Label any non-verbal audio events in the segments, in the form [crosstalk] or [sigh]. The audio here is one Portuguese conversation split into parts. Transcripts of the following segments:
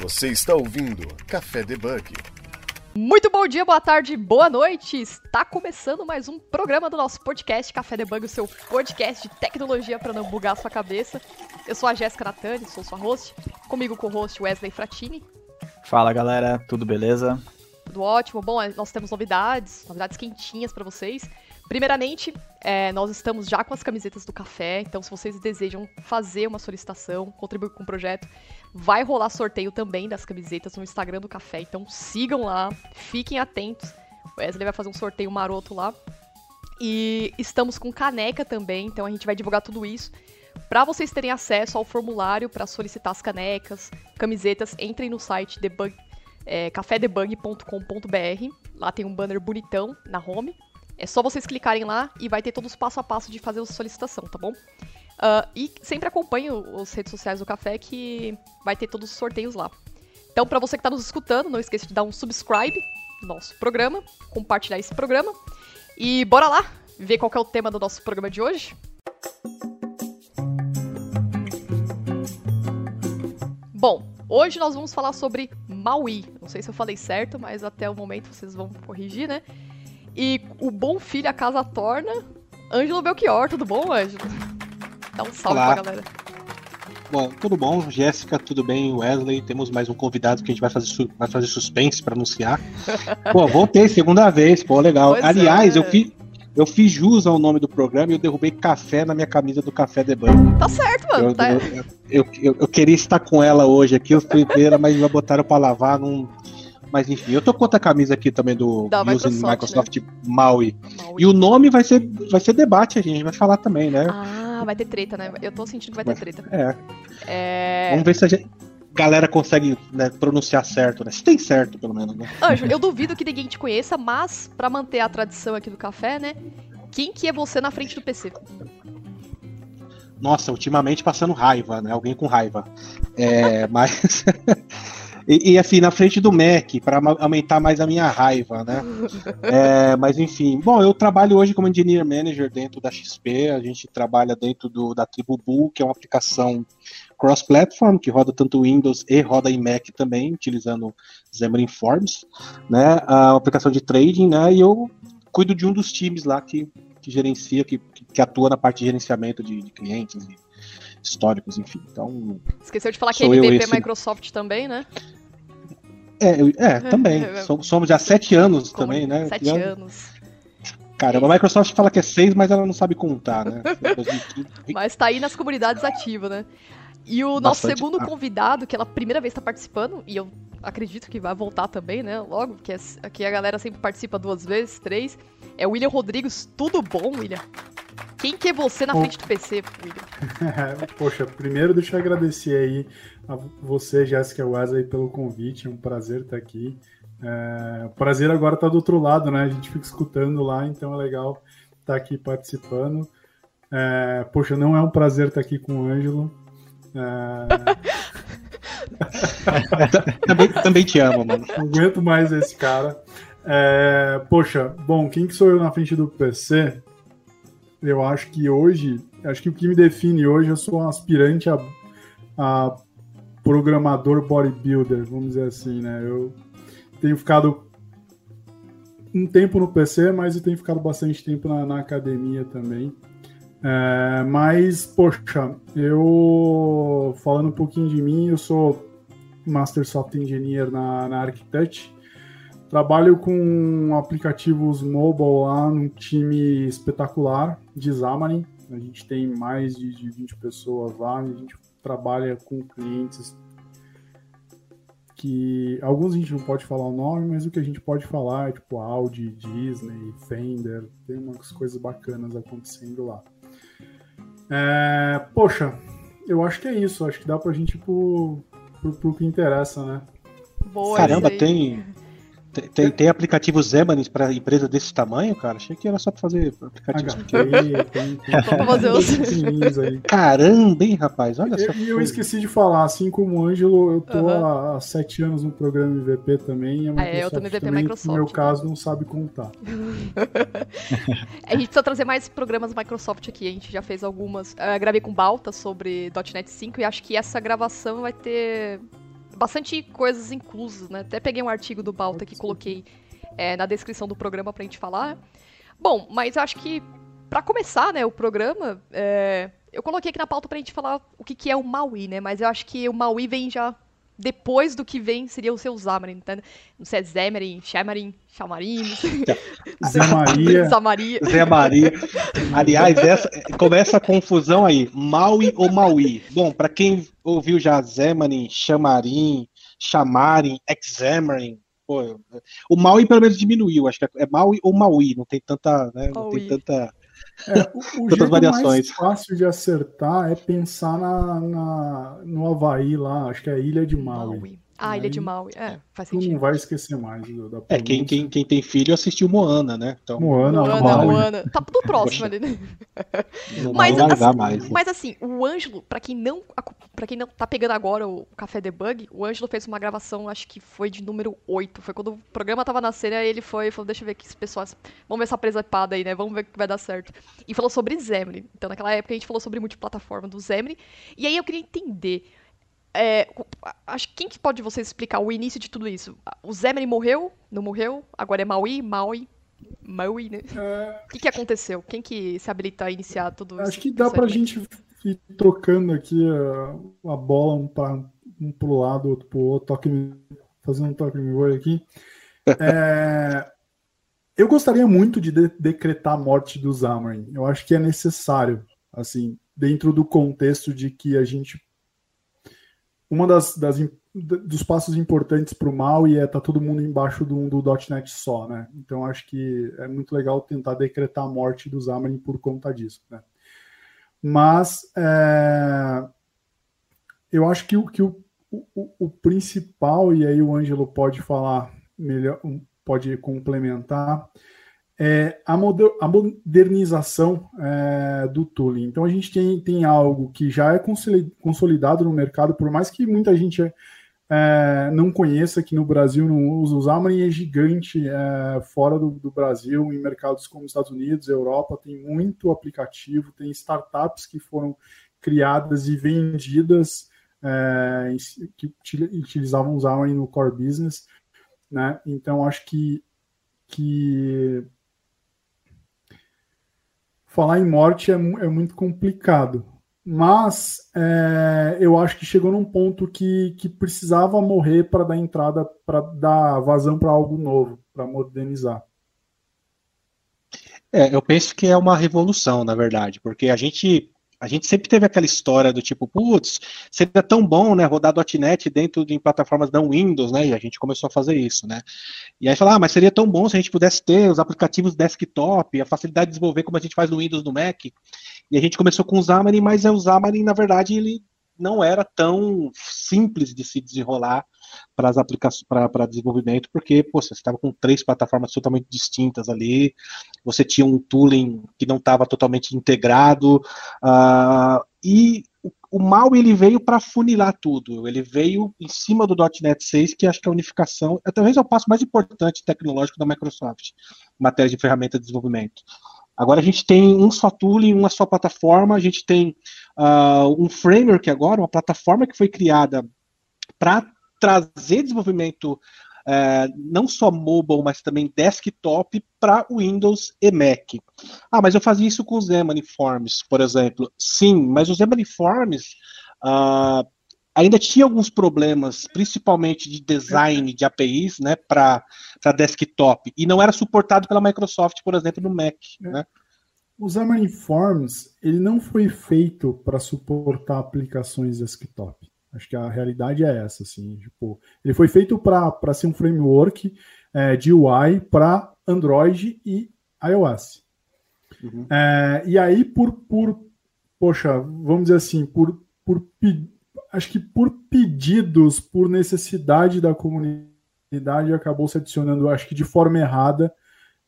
Você está ouvindo Café Debug. Muito bom dia, boa tarde, boa noite! Está começando mais um programa do nosso podcast Café Debug, o seu podcast de tecnologia para não bugar a sua cabeça. Eu sou a Jéssica Natani, sou sua host. Comigo com o host Wesley Fratini. Fala galera, tudo beleza? Tudo ótimo. Bom, nós temos novidades, novidades quentinhas para vocês. Primeiramente, é, nós estamos já com as camisetas do café, então se vocês desejam fazer uma solicitação, contribuir com o projeto, vai rolar sorteio também das camisetas no Instagram do café, então sigam lá, fiquem atentos. O Wesley vai fazer um sorteio maroto lá. E estamos com caneca também, então a gente vai divulgar tudo isso. Para vocês terem acesso ao formulário para solicitar as canecas, camisetas, entrem no site debug, é, cafedebug.com.br. Lá tem um banner bonitão na home é só vocês clicarem lá e vai ter todos os passo a passo de fazer a solicitação, tá bom? Uh, e sempre acompanhe as redes sociais do Café que vai ter todos os sorteios lá. Então, para você que está nos escutando, não esqueça de dar um subscribe no nosso programa, compartilhar esse programa. E bora lá ver qual é o tema do nosso programa de hoje. Bom, hoje nós vamos falar sobre Maui. Não sei se eu falei certo, mas até o momento vocês vão corrigir, né? E o bom filho a casa torna. Ângelo Belchior, tudo bom, Ângelo? Dá um salve Olá. pra galera. Bom, tudo bom, Jéssica, tudo bem, Wesley? Temos mais um convidado que a gente vai fazer, vai fazer suspense para anunciar. [laughs] pô, voltei segunda vez, pô, legal. Pois Aliás, é. eu fiz. Eu fiz jus ao nome do programa e eu derrubei café na minha camisa do Café de Banho. Tá certo, mano. Eu, tá... eu, eu, eu, eu queria estar com ela hoje aqui, eu fui ver, mas já botaram pra lavar, não, mas enfim, eu tô com outra camisa aqui também do da Microsoft, Microsoft né? Maui. Maui. E o nome vai ser, vai ser debate, a gente vai falar também, né? Ah, vai ter treta, né? Eu tô sentindo que vai ter treta. É. é... Vamos ver se a gente galera consegue né, pronunciar certo, né? Se tem certo, pelo menos, né? Anjo, eu duvido que ninguém te conheça, mas para manter a tradição aqui do café, né? Quem que é você na frente do PC? Nossa, ultimamente passando raiva, né? Alguém com raiva. É, [laughs] mas E, e, assim, na frente do Mac, para aumentar mais a minha raiva, né? [laughs] É, mas enfim, bom, eu trabalho hoje como Engineer Manager dentro da XP, a gente trabalha dentro do, da Tribu Bull, que é uma aplicação cross-platform, que roda tanto Windows e roda em Mac também, utilizando Xamarin Forms, né? A aplicação de trading, né? E eu cuido de um dos times lá que, que gerencia, que, que atua na parte de gerenciamento de, de clientes e históricos, enfim. Então. Esqueceu de falar que é MVP esse... Microsoft também, né? É, é também. [laughs] Somos já sete anos Como também, né? Sete anos. Caramba, a Microsoft fala que é seis, mas ela não sabe contar, né? [laughs] mas tá aí nas comunidades ativas, né? E o nosso Bastante. segundo ah. convidado, que ela primeira vez tá participando, e eu acredito que vai voltar também, né? Logo, que é, aqui a galera sempre participa duas vezes, três. É o William Rodrigues. Tudo bom, William? Quem que é você na frente do PC, William? [laughs] Poxa, primeiro deixa eu agradecer aí a você, Jéssica Wesley, pelo convite. É um prazer estar aqui. É, o prazer agora está do outro lado, né? A gente fica escutando lá, então é legal estar aqui participando. É, poxa, não é um prazer estar aqui com o Ângelo. É... [laughs] [laughs] também, também te amo, mano. Não aguento mais esse cara. É, poxa, bom, quem que sou eu na frente do PC? Eu acho que hoje, acho que o que me define hoje, eu sou um aspirante a, a programador bodybuilder, vamos dizer assim, né? Eu tenho ficado um tempo no PC, mas eu tenho ficado bastante tempo na, na academia também. É, mas, poxa, eu falando um pouquinho de mim, eu sou Master Software Engineer na, na Architect. Trabalho com aplicativos mobile lá num time espetacular de Xamarin. A gente tem mais de, de 20 pessoas lá, a gente trabalha com clientes que alguns a gente não pode falar o nome, mas o que a gente pode falar é tipo Audi, Disney, Fender, tem umas coisas bacanas acontecendo lá. É, poxa, eu acho que é isso, acho que dá pra gente ir pro, pro, pro que interessa, né? Boa, Caramba, tem, tem, tem aplicativos Zemanis para empresa desse tamanho, cara? Achei que era só para fazer aplicativos pequenos. Tem, tem, [laughs] fazer os... aí. Caramba, hein, rapaz? Olha só. E eu, eu esqueci de falar, assim como o Ângelo, eu tô uhum. há, há, sete anos no programa MVP também. A ah, é, eu tô no MVP também, Microsoft. No meu caso, não sabe contar. [laughs] a gente precisa trazer mais programas Microsoft aqui. A gente já fez algumas. Uh, gravei com Balta sobre .NET 5 e acho que essa gravação vai ter bastante coisas inclusas, né? Até peguei um artigo do Balta que coloquei é, na descrição do programa pra gente falar. Bom, mas acho que para começar, né, o programa, é, eu coloquei aqui na pauta pra gente falar o que, que é o Maui, né? Mas eu acho que o Maui vem já depois do que vem seria o seu Zamarin, tá? Não sei, é Zemarin, Shamarin, Chamarin, Zé Maria. Zé Maria. Zé Maria. Aliás, essa, começa a confusão aí. Maui ou Maui? Bom, para quem ouviu já Zemarin, Chamarin, Chamarin, Examarin, o Maui pelo menos diminuiu. Acho que é Maui ou Maui. Não tem tanta, né, não tem tanta. É, o, o jeito variações. mais fácil de acertar é pensar na, na- no Havaí lá, acho que é a Ilha de Maui. Maui. Ah, Ilha de Maui. É, faz Tu não sentido. vai esquecer mais do- da É, quem, quem, quem tem filho assistiu Moana, né? Então Moana, Moana, Maui. Moana. Tá tudo próximo ali, né? não Mas, vai largar assim, mais. mas assim, o Ângelo, pra quem não para quem não tá pegando agora o Café Debug, o Ângelo fez uma gravação, acho que foi de número 8. Foi quando o programa tava nascendo, aí ele foi e falou, deixa eu ver aqui, pessoal, vamos ver essa presepada aí, né? Vamos ver o que vai dar certo. E falou sobre Zemri. Então, naquela época, a gente falou sobre multiplataforma do Zemri. E aí eu queria entender. é, acho que quem que pode vocês explicar o início de tudo isso? O Zemri morreu? Não morreu? Agora é Maui? Maui? Maui, né? É, O que, que aconteceu? Quem que se habilita a iniciar tudo isso? acho que dá pra gente ir trocando aqui a, a bola um, pra, um pro lado, outro pro outro, toque, fazendo um toque me voe aqui. [laughs] É, eu gostaria muito de, de- decretar a morte do Zamarin. Eu acho que é necessário, assim, dentro do contexto de que a gente. Uma das, das dos passos importantes para o mal e é tá todo mundo embaixo do, do .NET só, né? Então acho que é muito legal tentar decretar a morte do Xamarin por conta disso, né? Mas é, eu acho que, o, que o, o, o principal, e aí o Ângelo pode falar melhor, pode complementar, é a, moder, a modernização é, do tooling. Então a gente tem, tem algo que já é consolidado no mercado, por mais que muita gente é, não conheça, que no Brasil não usa, o Xamarin é gigante é, fora do, do, Brasil, em mercados como Estados Unidos, Europa, tem muito aplicativo, tem startups que foram criadas e vendidas é, que utilizavam o Xamarin no core business, né? Então acho que que falar em morte é, é muito complicado. Mas é, eu acho que chegou num ponto que, que precisava morrer para dar entrada, para dar vazão para algo novo, para modernizar. É, eu penso que é uma revolução, na verdade, porque a gente a gente sempre teve aquela história do tipo, putz, seria tão bom, né, rodar .NET dentro de plataformas não Windows, né, e a gente começou a fazer isso, né. E aí falar, ah, mas seria tão bom se a gente pudesse ter os aplicativos desktop, a facilidade de desenvolver como a gente faz no Windows, no Mac. E a gente começou com o Xamarin, mas o Xamarin, na verdade, ele não era tão simples de se desenrolar para as aplicações para desenvolvimento, porque pô, você estava com três plataformas totalmente distintas ali, você tinha um tooling que não estava totalmente integrado, uh, e o, o mal ele veio para funilar tudo, ele veio em cima do .NET 6, que acho que a unificação, é, talvez é o passo mais importante tecnológico da Microsoft, em matéria de ferramenta de desenvolvimento. Agora a gente tem um só tooling, uma só plataforma, a gente tem uh, um framework agora, uma plataforma que foi criada para trazer desenvolvimento uh, não só mobile, mas também desktop para Windows e Mac. Ah, mas eu fazia isso com os Xamarin Forms, por exemplo. Sim, mas os Xamarin Forms uh, ainda tinha alguns problemas, principalmente de design de APIs, né, para desktop, e não era suportado pela Microsoft, por exemplo, no Mac, é. né? O Xamarin Forms, ele não foi feito para suportar aplicações desktop. Acho que a realidade é essa, assim, tipo, ele foi feito para ser um framework é, de UI para Android e iOS. Uhum. É, e aí, por, por, poxa, vamos dizer assim, por, por acho que por pedidos, por necessidade da comunidade, acabou se adicionando, acho que de forma errada,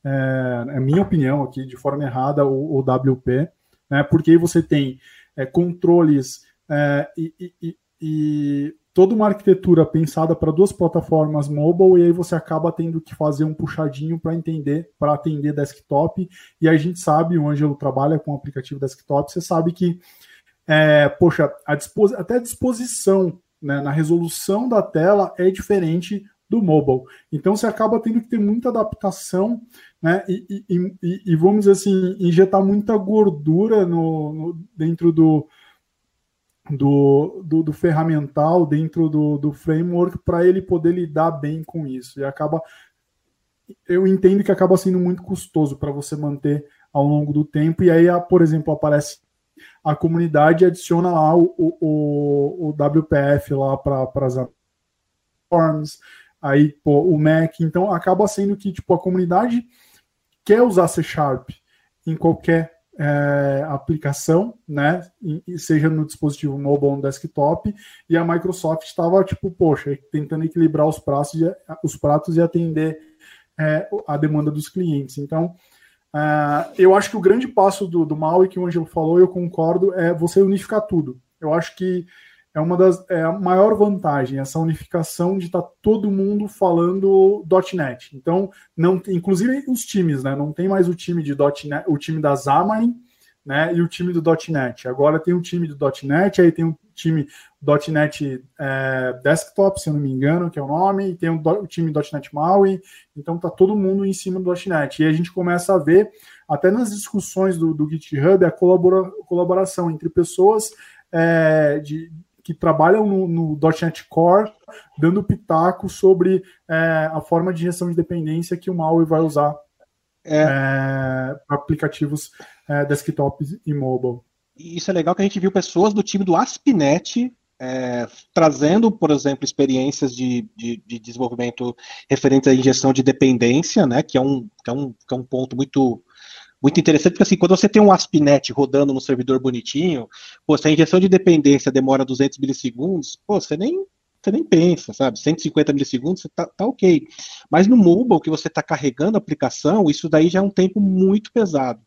é, é minha opinião aqui, de forma errada, o, o WP, né, porque aí você tem é, controles é, e, e, e, toda uma arquitetura pensada para duas plataformas mobile, e aí você acaba tendo que fazer um puxadinho para entender, para atender desktop, e a gente sabe, o Ângelo trabalha com aplicativo desktop, você sabe que é, poxa, a até a disposição né, na resolução da tela é diferente do mobile. Então você acaba tendo que ter muita adaptação, né? E, e, e, e vamos dizer assim, injetar muita gordura no, no dentro do, do, do, do, ferramental, dentro do, do framework, para ele poder lidar bem com isso. E acaba. Eu entendo que acaba sendo muito custoso para você manter ao longo do tempo. E aí, por exemplo, aparece a comunidade adiciona lá o, o, o WPF lá para as forms, aí pô, o Mac. Então acaba sendo que tipo a comunidade quer usar C Sharp em qualquer é, aplicação, né? seja no dispositivo mobile ou no desktop, e a Microsoft estava tipo, poxa, tentando equilibrar os pratos os pratos e atender é, a demanda dos clientes. Então Uh, eu acho que o grande passo do, do Maui que o Angelo falou, eu concordo, é você unificar tudo. Eu acho que é uma das é a maior vantagem essa unificação de estar tá todo mundo falando .NET. Então, não, inclusive os times, né? Não tem mais o time de .NET, o time da Xamarin, né? E o time do .NET. Agora tem o time do .NET, aí tem o time .NET é, Desktop, se eu não me engano, que é o nome, e tem o, o time .NET MAUI, então tá todo mundo em cima do .NET. E a gente começa a ver, até nas discussões do, do GitHub, a colabora, colaboração entre pessoas é, de, que trabalham no, no, .NET Core, dando pitaco sobre é, a forma de gestão de dependência que o MAUI vai usar é. é para aplicativos é, desktop e mobile isso é legal que a gente viu pessoas do time do Aspinet é, trazendo, por exemplo, experiências de, de, de, desenvolvimento referente à injeção de dependência, né, que é um, que é um, que é um ponto muito muito interessante, porque assim, quando você tem um ASP.NET rodando no servidor bonitinho, pô, se a injeção de dependência demora 200 milissegundos, pô, você nem, você nem pensa, sabe? 150 milissegundos, você tá, tá ok. Mas no mobile, que você está carregando a aplicação, isso daí já é um tempo muito pesado.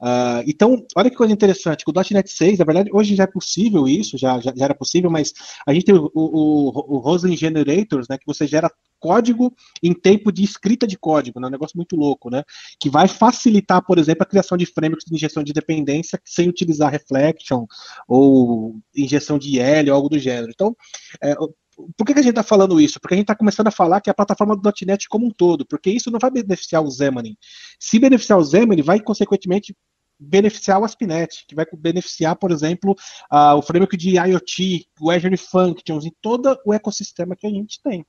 Uh, então, olha que coisa interessante, com o .NET 6, na verdade, hoje já é possível isso, já, já, já era possível, mas a gente tem o, o, o Roslyn Generators, né, que você gera código em tempo de escrita de código, né, um negócio muito louco, né, que vai facilitar, por exemplo, a criação de frameworks de injeção de dependência sem utilizar reflection ou injeção de IL ou algo do gênero. Então, é, por que, que, a gente está falando isso? Porque a gente está começando a falar que é a plataforma do .NET como um todo, porque isso não vai beneficiar o Xamarin. Se beneficiar o Xamarin, vai consequentemente beneficiar o ASP.NET, que vai beneficiar, por exemplo, uh, o framework de IoT, o Azure Functions e todo o ecossistema que a gente tem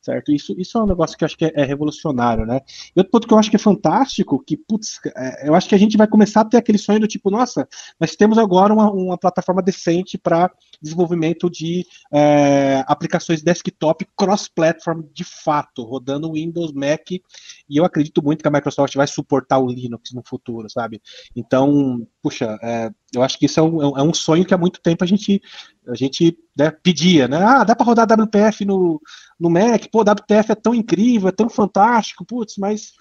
certo? Isso, isso é um negócio que eu acho que é, é revolucionário, né? E outro ponto que eu acho que é fantástico, que, putz, é, eu acho que a gente vai começar a ter aquele sonho do tipo, nossa, nós temos agora uma, uma plataforma decente para desenvolvimento de é, aplicações desktop cross-platform de fato, rodando Windows, Mac, e eu acredito muito que a Microsoft vai suportar o Linux no futuro, sabe? Então, puxa, é, eu acho que isso é um, é um sonho que há muito tempo a gente, a gente né, pedia, né? Ah, dá para rodar WPF no, no Mac, pô, WPF é tão incrível, é tão fantástico, putz, mas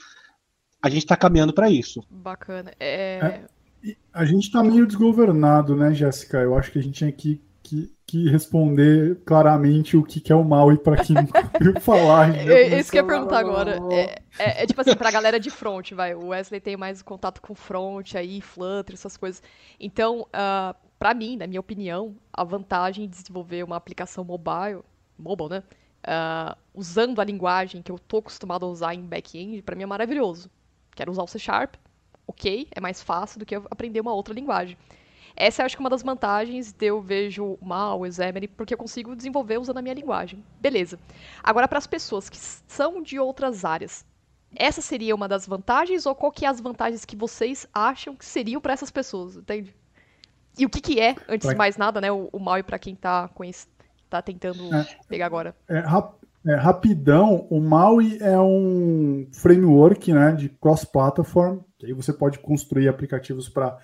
a gente está caminhando para isso. Bacana. É... é... a gente está meio desgovernado, né, Jéssica? Eu acho que a gente tinha que, que, que responder claramente o que, que é o mal e para quem nunca ouviu falar. [laughs] É, isso que eu ia perguntar agora. É, é, é tipo assim, para a galera de front, vai. O Wesley tem mais contato com front aí, Flutter, essas coisas. Então, uh, ah, para mim, na minha opinião, a vantagem de desenvolver uma aplicação mobile, mobile, né? uh, usando a linguagem que eu tô acostumado a usar em back-end, para mim é maravilhoso. Quero usar o C Sharp, ok, é mais fácil do que eu aprender uma outra linguagem. Essa acho que é uma das vantagens de eu vejo mal o Xamarin, porque eu consigo desenvolver usando a minha linguagem. Beleza. Agora, para as pessoas que são de outras áreas, essa seria uma das vantagens ou qual que é as vantagens que vocês acham que seriam para essas pessoas, entende? E o que que é, antes de mais nada, né, o, o mal para quem está tá tentando é, pegar agora. É, rap, é, rapidão, o Maui é um framework né, de cross-platform, que aí você pode construir aplicativos para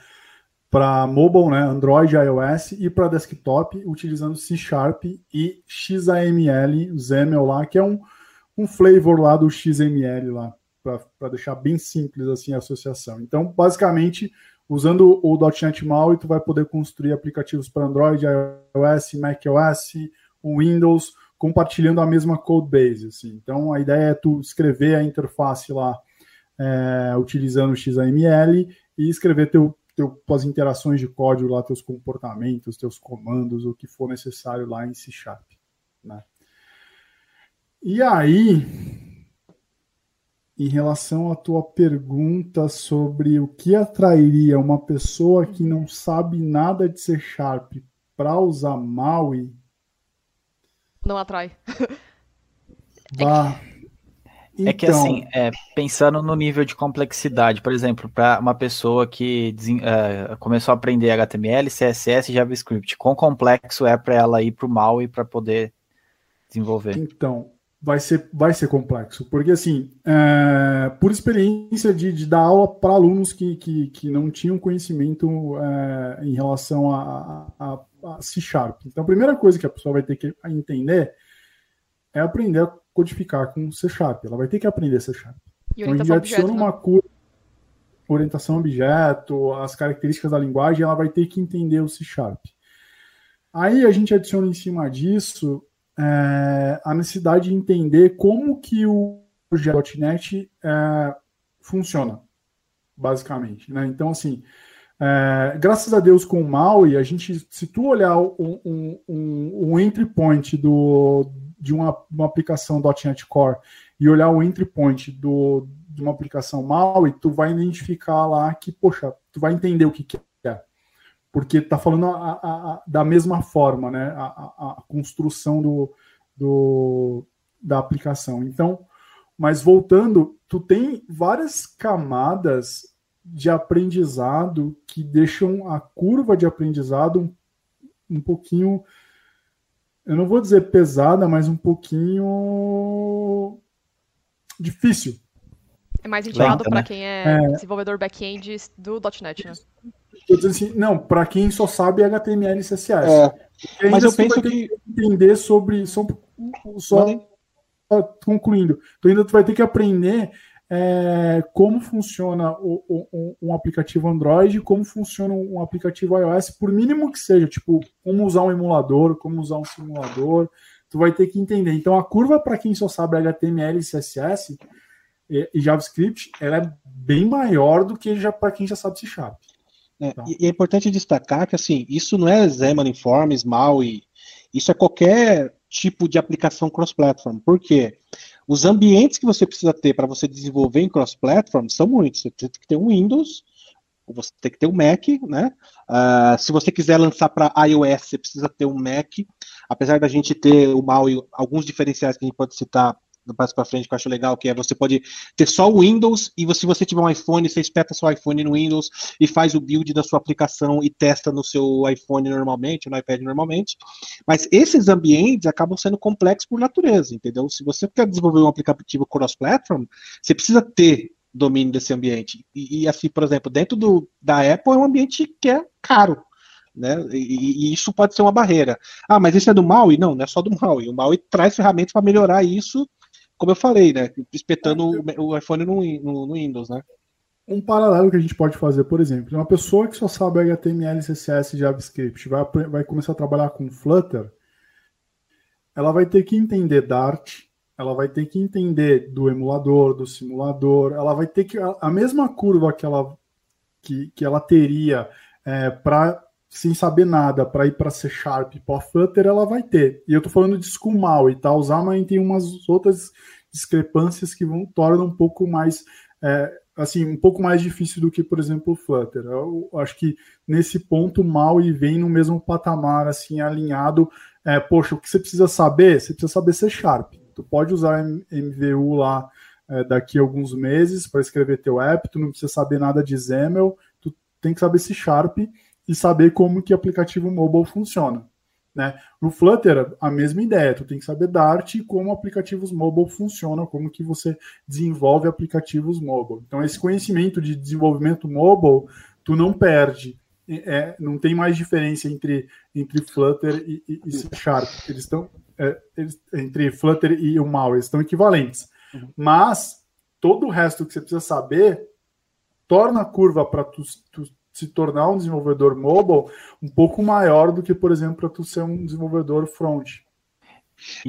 para mobile, né, Android, iOS e para desktop, utilizando C Sharp e XAML, XAML lá, que é um, um flavor lá do XML lá, para deixar bem simples assim a associação. Então, basicamente, Usando o .NET MAUI, tu vai poder construir aplicativos para Android, iOS, macOS, Windows, compartilhando a mesma code base. Assim. Então, a ideia é tu escrever a interface lá é, utilizando o XAML e escrever teu, teu, tuas interações de código lá, teus comportamentos, teus comandos, o que for necessário lá em C Sharp. Né? E aí, em relação à tua pergunta sobre o que atrairia uma pessoa que não sabe nada de C Sharp para usar Maui. Não atrai. Bah. Então... É que assim, é, pensando no nível de complexidade, por exemplo, para uma pessoa que é, começou a aprender HTML, CSS e JavaScript, quão complexo é para ela ir para o Maui para poder desenvolver? Então, vai ser, vai ser complexo, porque assim, é, por experiência de, de dar aula para alunos que, que, que, não tinham conhecimento é, em relação a, a, a, C Sharp. Então, a primeira coisa que a pessoa vai ter que entender é aprender a codificar com C Sharp. Ela vai ter que aprender C Sharp. E então, a gente adiciona objeto, uma né? curva, orientação objeto, as características da linguagem, ela vai ter que entender o C Sharp. Aí a gente adiciona em cima disso é, a necessidade de entender como que o projeto.net é, funciona, basicamente. Né? Então, assim, é, graças a Deus com o Maui, a gente, se tu olhar um, um, um, um entry point do, de uma, uma aplicação .NET Core e olhar o entry point do, de uma aplicação Maui, tu vai identificar lá que, poxa, tu vai entender o que, que porque está falando a, a, a, da mesma forma, né? A, construção do, do, da aplicação. Então, mas voltando, tu tem várias camadas de aprendizado que deixam a curva de aprendizado um, um pouquinho, eu não vou dizer pesada, mas um pouquinho difícil. É mais indicado para né? quem é, é, desenvolvedor back-end do .NET, né? assim, não, para quem só sabe HTML e CSS. É, mas eu penso que entender sobre só, só concluindo, tu ainda vai ter que aprender é, como funciona o, o, um aplicativo Android, como funciona um aplicativo iOS, por mínimo que seja, tipo, como usar um emulador, como usar um simulador, tu vai ter que entender. Então a curva para quem só sabe HTML e CSS e, e JavaScript, ela é bem maior do que já para quem já sabe C Sharp. É, então. E é importante destacar que assim, isso não é Xamarin Forms, MAUI, isso é qualquer tipo de aplicação cross-platform. Por quê? Os ambientes que você precisa ter para você desenvolver em cross-platform são muitos. Você tem que ter um Windows, você tem que ter um Mac, né? Uh, se você quiser lançar para iOS, você precisa ter um Mac. Apesar da gente ter o MAUI, alguns diferenciais que a gente pode citar do passo para frente que eu acho legal, que é você pode ter só o Windows e se você tiver um iPhone, você espeta seu iPhone no Windows e faz o build da sua aplicação e testa no seu iPhone normalmente, no iPad normalmente. Mas esses ambientes acabam sendo complexos por natureza, entendeu? Se você quer desenvolver um aplicativo cross-platform, você precisa ter domínio desse ambiente. E, e, assim, por exemplo, dentro do, da Apple é um ambiente que é caro. Né? E, e, isso pode ser uma barreira. Ah, mas isso é do Maui? Não, não é só do Maui. O Maui traz ferramentas para melhorar isso como eu falei, né? Espetando é, o, iPhone no, no, no, Windows, né? Um paralelo que a gente pode fazer, por exemplo, uma pessoa que só sabe HTML, CSS e JavaScript vai, vai começar a trabalhar com Flutter, ela vai ter que entender Dart, ela vai ter que entender do emulador, do simulador, ela vai ter que. A, a mesma curva que ela, que, que ela teria é, para sem saber nada para ir para C Sharp, para Flutter, ela vai ter. E eu estou falando de com mal e tal. O Xamarin tem umas outras discrepâncias que vão tornam um pouco mais é, assim um pouco mais difícil do que por exemplo o Flutter. Eu acho que nesse ponto mal e vem no mesmo patamar assim alinhado. É, poxa, o que você precisa saber? Você precisa saber C Sharp. Tu pode usar MVU lá é, daqui a alguns meses para escrever teu app. Tu não precisa saber nada de XAML. Tu tem que saber C Sharp e saber como que aplicativo mobile funciona. Né? No Flutter, a mesma ideia, tu tem que saber Dart e como aplicativos mobile funcionam, como que você desenvolve aplicativos mobile. Então, esse conhecimento de desenvolvimento mobile, tu não perde. É, não tem mais diferença entre, entre Flutter e, e, e C Sharp. Eles estão é, entre Flutter e o Mal, eles estão equivalentes. Uhum. Mas todo o resto que você precisa saber torna a curva para tu, tu se tornar um desenvolvedor mobile um pouco maior do que, por exemplo, para tu ser um desenvolvedor front.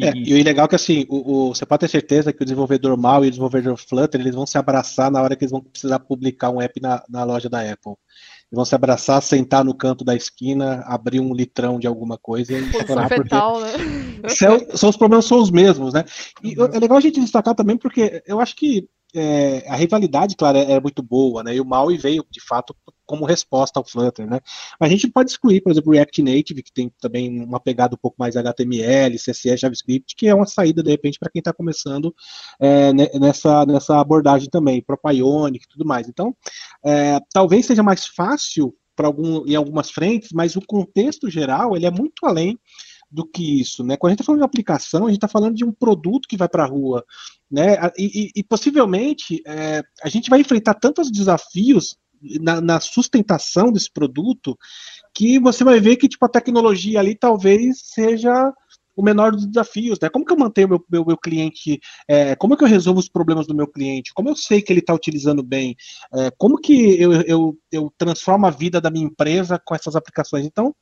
É, e o legal é que assim, o, o, você pode ter certeza que o desenvolvedor mal e o desenvolvedor Flutter eles vão se abraçar na hora que eles vão precisar publicar um app na, na loja da Apple. vão se abraçar, sentar no canto da esquina, abrir um litrão de alguma coisa e chorar, porque né? [laughs] são, são, os problemas são os mesmos, né? E uhum. é legal a gente destacar também porque eu acho que é, a rivalidade, claro, é, é, muito boa, né? E o Maui veio, de fato, como resposta ao Flutter, né? A gente pode excluir, por exemplo, o React Native, que tem também uma pegada um pouco mais HTML, CSS, JavaScript, que é uma saída, de repente, para quem está começando é, nessa, nessa abordagem também, Propionic e tudo mais. Então, é, talvez seja mais fácil para algum, em algumas frentes, mas o contexto geral ele é muito além do que isso, né? Quando a gente está falando de aplicação, a gente está falando de um produto que vai para a rua, né? E, e, e possivelmente é, a gente vai enfrentar tantos desafios na, na, sustentação desse produto que você vai ver que tipo a tecnologia ali talvez seja o menor dos desafios, né? Como que eu mantenho meu, meu, meu cliente? É, como que eu resolvo os problemas do meu cliente? Como eu sei que ele está utilizando bem? É, como que eu, eu, eu transformo a vida da minha empresa com essas aplicações? Então,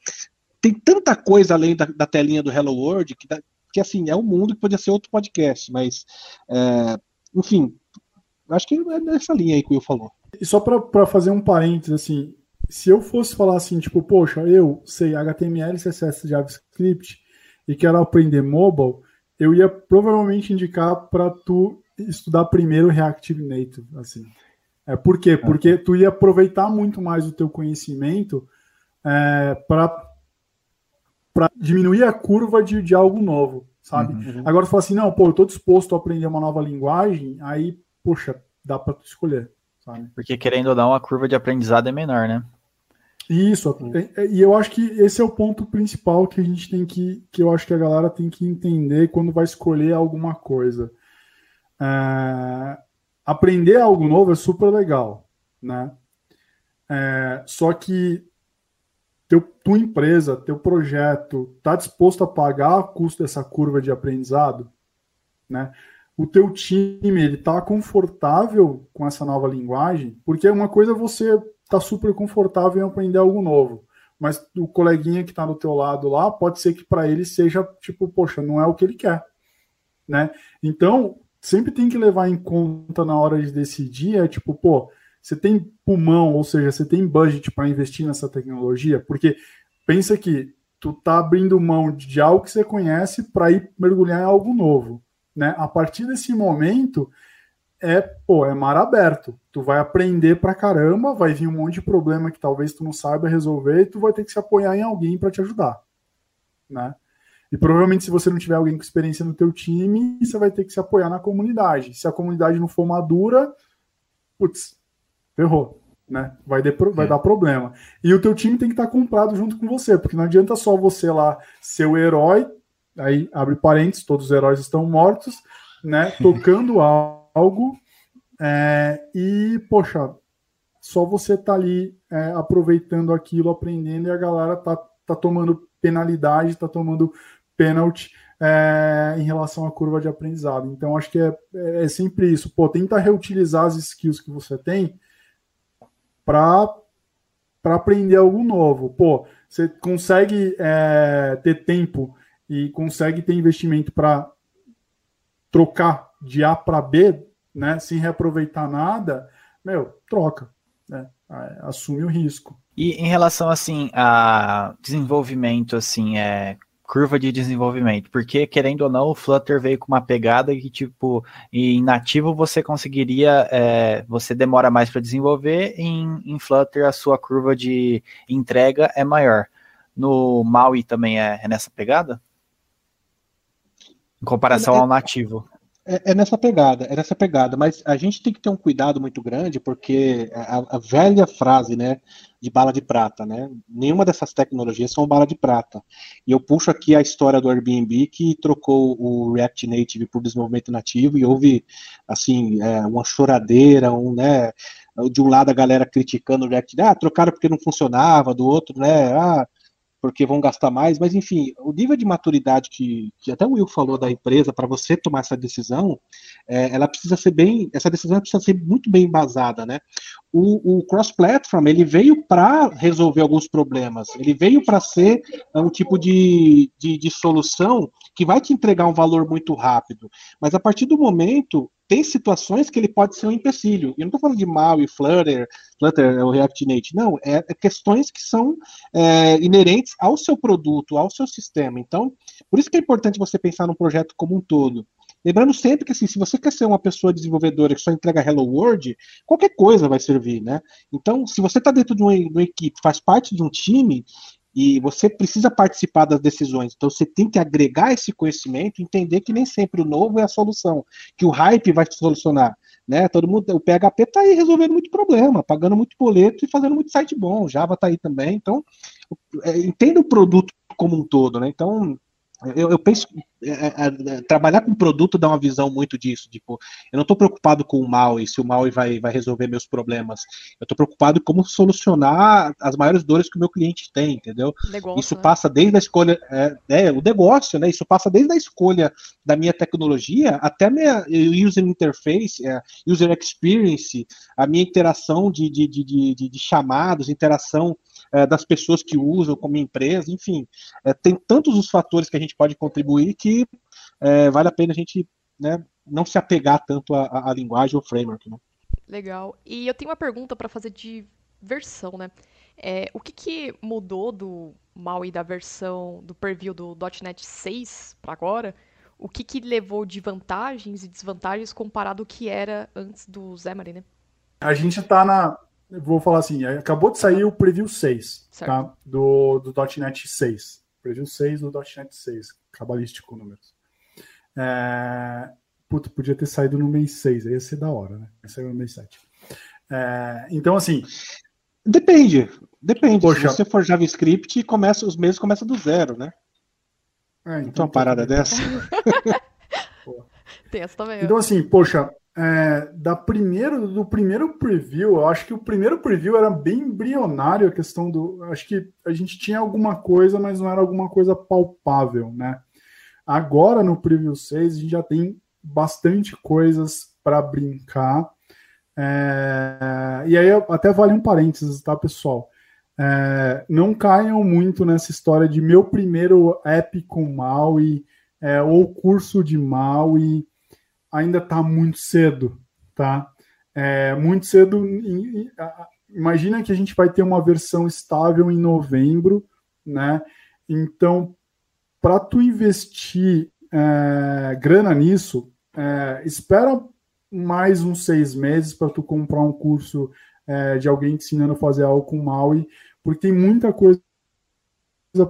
tem tanta coisa além da, da telinha do Hello World que, que, assim, é um mundo que podia ser outro podcast, mas, é, enfim, acho que é nessa linha aí que o Will falou. E só para fazer um parênteses, assim, se eu fosse falar assim, tipo, poxa, eu sei HTML, CSS, JavaScript e quero aprender mobile, eu ia provavelmente indicar para tu estudar primeiro Reactive Native, assim. É, por quê? Porque tu ia aproveitar muito mais o teu conhecimento é, para para diminuir a curva de, de algo novo, sabe? Uhum. Agora, se fala assim, não, pô, eu tô disposto a aprender uma nova linguagem, aí, poxa, dá para tu escolher, sabe? Porque querendo ou não, a curva de aprendizado é menor, né? Isso, e eu acho que esse é o ponto principal que a gente tem que, que eu acho que a galera tem que entender quando vai escolher alguma coisa. É, aprender algo novo é super legal, né? É, só que teu, tua empresa, teu projeto, está disposto a pagar o custo dessa curva de aprendizado? Né? O teu time ele está confortável com essa nova linguagem? Porque uma coisa é você tá super confortável em aprender algo novo, mas o coleguinha que está do teu lado lá pode ser que para ele seja tipo, poxa, não é o que ele quer, né? Então sempre tem que levar em conta na hora de decidir, é tipo, pô, você tem pulmão, ou seja, você tem budget para investir nessa tecnologia? Porque pensa que tu tá abrindo mão de algo que você conhece para ir mergulhar em algo novo, né? A partir desse momento é, pô, é mar aberto. Tu vai aprender pra caramba, vai vir um monte de problema que talvez tu não saiba resolver e tu vai ter que se apoiar em alguém para te ajudar, né? E provavelmente se você não tiver alguém com experiência no teu time, você vai ter que se apoiar na comunidade. Se a comunidade não for madura, putz, ferrou. Né? Vai, de, vai é. dar problema. E o teu time tem que estar comprado junto com você, porque não adianta só você lá ser o herói, aí abre parênteses, todos os heróis estão mortos, né? Tocando [laughs] algo é, e, poxa, só você tá ali é, aproveitando aquilo, aprendendo, e a galera tá, tá tomando penalidade, tá tomando pênalti é, em relação à curva de aprendizado. Então, acho que é, é sempre isso. Pô, tenta reutilizar as skills que você tem para aprender algo novo. Pô, você consegue é, ter tempo e consegue ter investimento para trocar de A para B, né, sem reaproveitar nada, meu, troca, né, assume o risco. E em relação assim a desenvolvimento assim, é curva de desenvolvimento, porque querendo ou não, o Flutter veio com uma pegada que, tipo, em nativo você conseguiria, é, você demora mais para desenvolver, em, em Flutter a sua curva de entrega é maior. No Maui também é, é nessa pegada? Em comparação é, ao nativo. É, é, nessa pegada, é nessa pegada, mas a gente tem que ter um cuidado muito grande, porque a, a, velha frase, né, de bala de prata, né, nenhuma dessas tecnologias são bala de prata. E eu puxo aqui a história do Airbnb que trocou o React Native por desenvolvimento nativo e houve, assim, é, uma choradeira, um, né, de um lado a galera criticando o React, ah, trocaram porque não funcionava, do outro, né, ah, porque vão gastar mais, mas enfim, o nível de maturidade que, que até o Will falou da empresa para você tomar essa decisão, é, ela precisa ser bem, essa decisão precisa ser muito bem embasada, né? O, o cross-platform ele veio para resolver alguns problemas, ele veio para ser um tipo de, de, de solução que vai te entregar um valor muito rápido, mas a partir do momento tem situações que ele pode ser um empecilho. Eu não estou falando de mal e Flutter, Flutter ou React Native, não, é, é questões que são é, inerentes ao seu produto, ao seu sistema. Então, por isso que é importante você pensar no projeto como um todo. Lembrando sempre que assim, se você quer ser uma pessoa desenvolvedora que só entrega Hello World, qualquer coisa vai servir, né? Então, se você está dentro de uma, de uma, equipe, faz parte de um time, e você precisa participar das decisões. Então você tem que agregar esse conhecimento, entender que nem sempre o novo é a solução, que o hype vai solucionar. Né? Todo mundo, o PHP está aí resolvendo muito problema, pagando muito boleto e fazendo muito site bom. Java está aí também. Então, é, entenda o produto como um todo, né? Então, eu, eu penso é, é, é, trabalhar com produto dá uma visão muito disso. Tipo, eu não estou preocupado com o mal e se o mal vai, vai resolver meus problemas. Eu estou preocupado em como solucionar as maiores dores que o meu cliente tem, entendeu? Negócio, isso né? passa desde a escolha, é, é, o negócio, né? Isso passa desde a escolha da minha tecnologia até a minha user interface, é, user experience, a minha interação de, de, de, de, de chamados, interação é, das pessoas que usam como empresa, enfim, é, tem tantos os fatores que a gente pode contribuir que é, vale a pena a gente né, não se apegar tanto à, à linguagem ou framework. Né? Legal. E eu tenho uma pergunta para fazer de versão, né? É, o que, que mudou do MAUI da versão do preview do .NET 6 para agora? O que, que levou de vantagens e desvantagens comparado ao que era antes do Xamarin, né? A gente está na, vou falar assim, acabou de sair o preview 6, tá? Do, do .NET 6. Preview 6 do .NET 6, cabalístico números. É... Puta, podia ter saído no mês 6, aí ia ser da hora, né? Saiu no mês 7. É... Então, assim... Depende, depende. Poxa, Se você for JavaScript, começa, os meses começam do zero, né? É, então, então uma parada dessa. [laughs] Tem essa também. Então, assim, poxa, é, da primeiro, do primeiro preview, eu acho que o primeiro preview era bem embrionário a questão do. Acho que a gente tinha alguma coisa, mas não era alguma coisa palpável, né? Agora no preview 6 a gente já tem bastante coisas para brincar. É, e aí até vale um parênteses, tá, pessoal? É, não caiam muito nessa história de meu primeiro app com Maui é, ou curso de Maui ainda está muito cedo, tá? É, muito cedo. Imagina que a gente vai ter uma versão estável em novembro, né? Então, para tu investir é, grana nisso, é, espera mais uns seis meses para tu comprar um curso é, de alguém te ensinando a fazer algo com Maui, porque tem muita coisa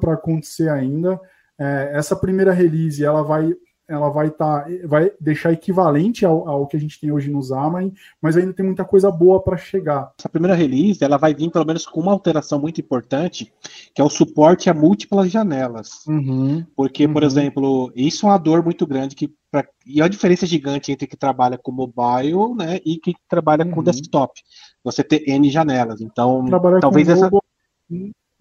para acontecer ainda. É, essa primeira release ela vai ela vai estar, tá, vai deixar equivalente ao, ao, que a gente tem hoje no Xamarin, mas ainda tem muita coisa boa para chegar. Essa primeira release, ela vai vir pelo menos com uma alteração muito importante, que é o suporte a múltiplas janelas. Uhum. Porque, uhum. por exemplo, isso é uma dor muito grande que pra, e é uma diferença gigante entre que trabalha com mobile, né, e que trabalha uhum. com desktop. Você ter N janelas. Então, Trabalhar talvez essa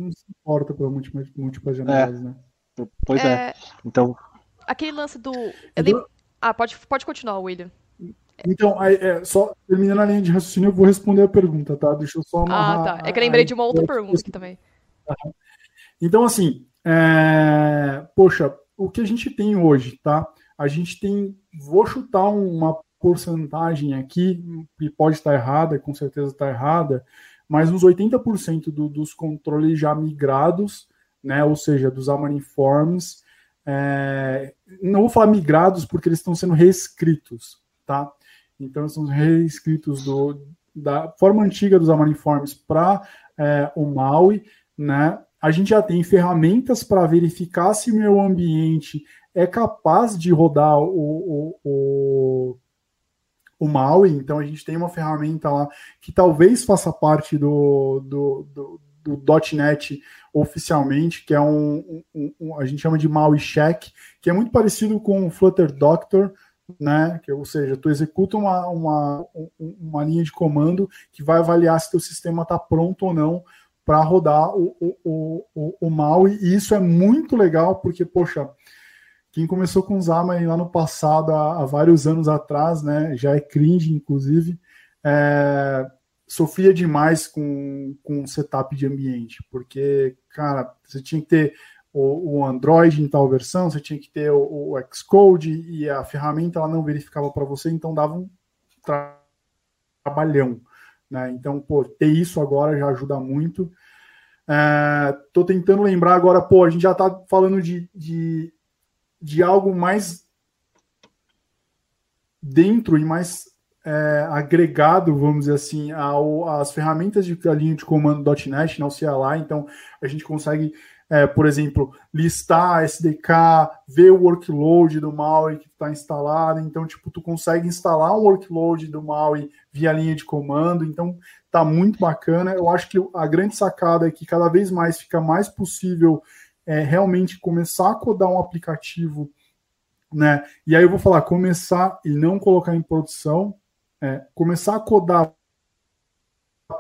não se importa por múltiplas, múltiplas janelas, é. né? Pois é. é. Então, aquele lance do. Então, ah, pode, pode continuar, William. Então, aí, é, só terminando a linha de raciocínio, eu vou responder a pergunta, tá? Deixa eu só ah, amarrar. Ah, tá. É que eu lembrei de uma outra pergunta aqui também. Então, assim, é... poxa, o que a gente tem hoje, tá? A gente tem, vou chutar uma porcentagem aqui, que pode estar errada, com certeza está errada, mas uns 80% do, dos controles já migrados, né? Ou seja, dos Amaniforms, é, não vou falar migrados porque eles estão sendo reescritos, tá? Então são reescritos do, da forma antiga dos Amaniformes para é, o Maui, né? A gente já tem ferramentas para verificar se o meu ambiente é capaz de rodar o, o, o, o Maui. Então a gente tem uma ferramenta lá que talvez faça parte do, do, do do .NET oficialmente, que é um, um, um, a gente chama de Maui Check, que é muito parecido com o Flutter Doctor, né? Que, ou seja, tu executa uma, uma, uma linha de comando que vai avaliar se teu sistema está pronto ou não para rodar o, o, o, o Maui, e isso é muito legal, porque, poxa, quem começou com Xamarin lá no passado, há, há, vários anos atrás, né, já é cringe, inclusive, é, sofria demais com, com setup de ambiente, porque, cara, você tinha que ter o, o Android em tal versão, você tinha que ter o, o Xcode e a ferramenta ela não verificava para você, então dava um tra trabalhão. Né? Então, pô, ter isso agora já ajuda muito. Estou é, tentando lembrar agora, pô, a gente já está falando de, de, de algo mais dentro e mais é, agregado, vamos dizer assim, ao, às ferramentas de linha de comando .NET, não CLI, então a gente consegue, é, por exemplo, listar SDK, ver o workload do MAUI que está instalado, então, tipo, tu consegue instalar um workload do MAUI via linha de comando, então tá muito bacana, eu acho que a grande sacada é que cada vez mais fica mais possível é, realmente começar a codar um aplicativo né? E aí eu vou falar começar e não colocar em produção, é, começar a codar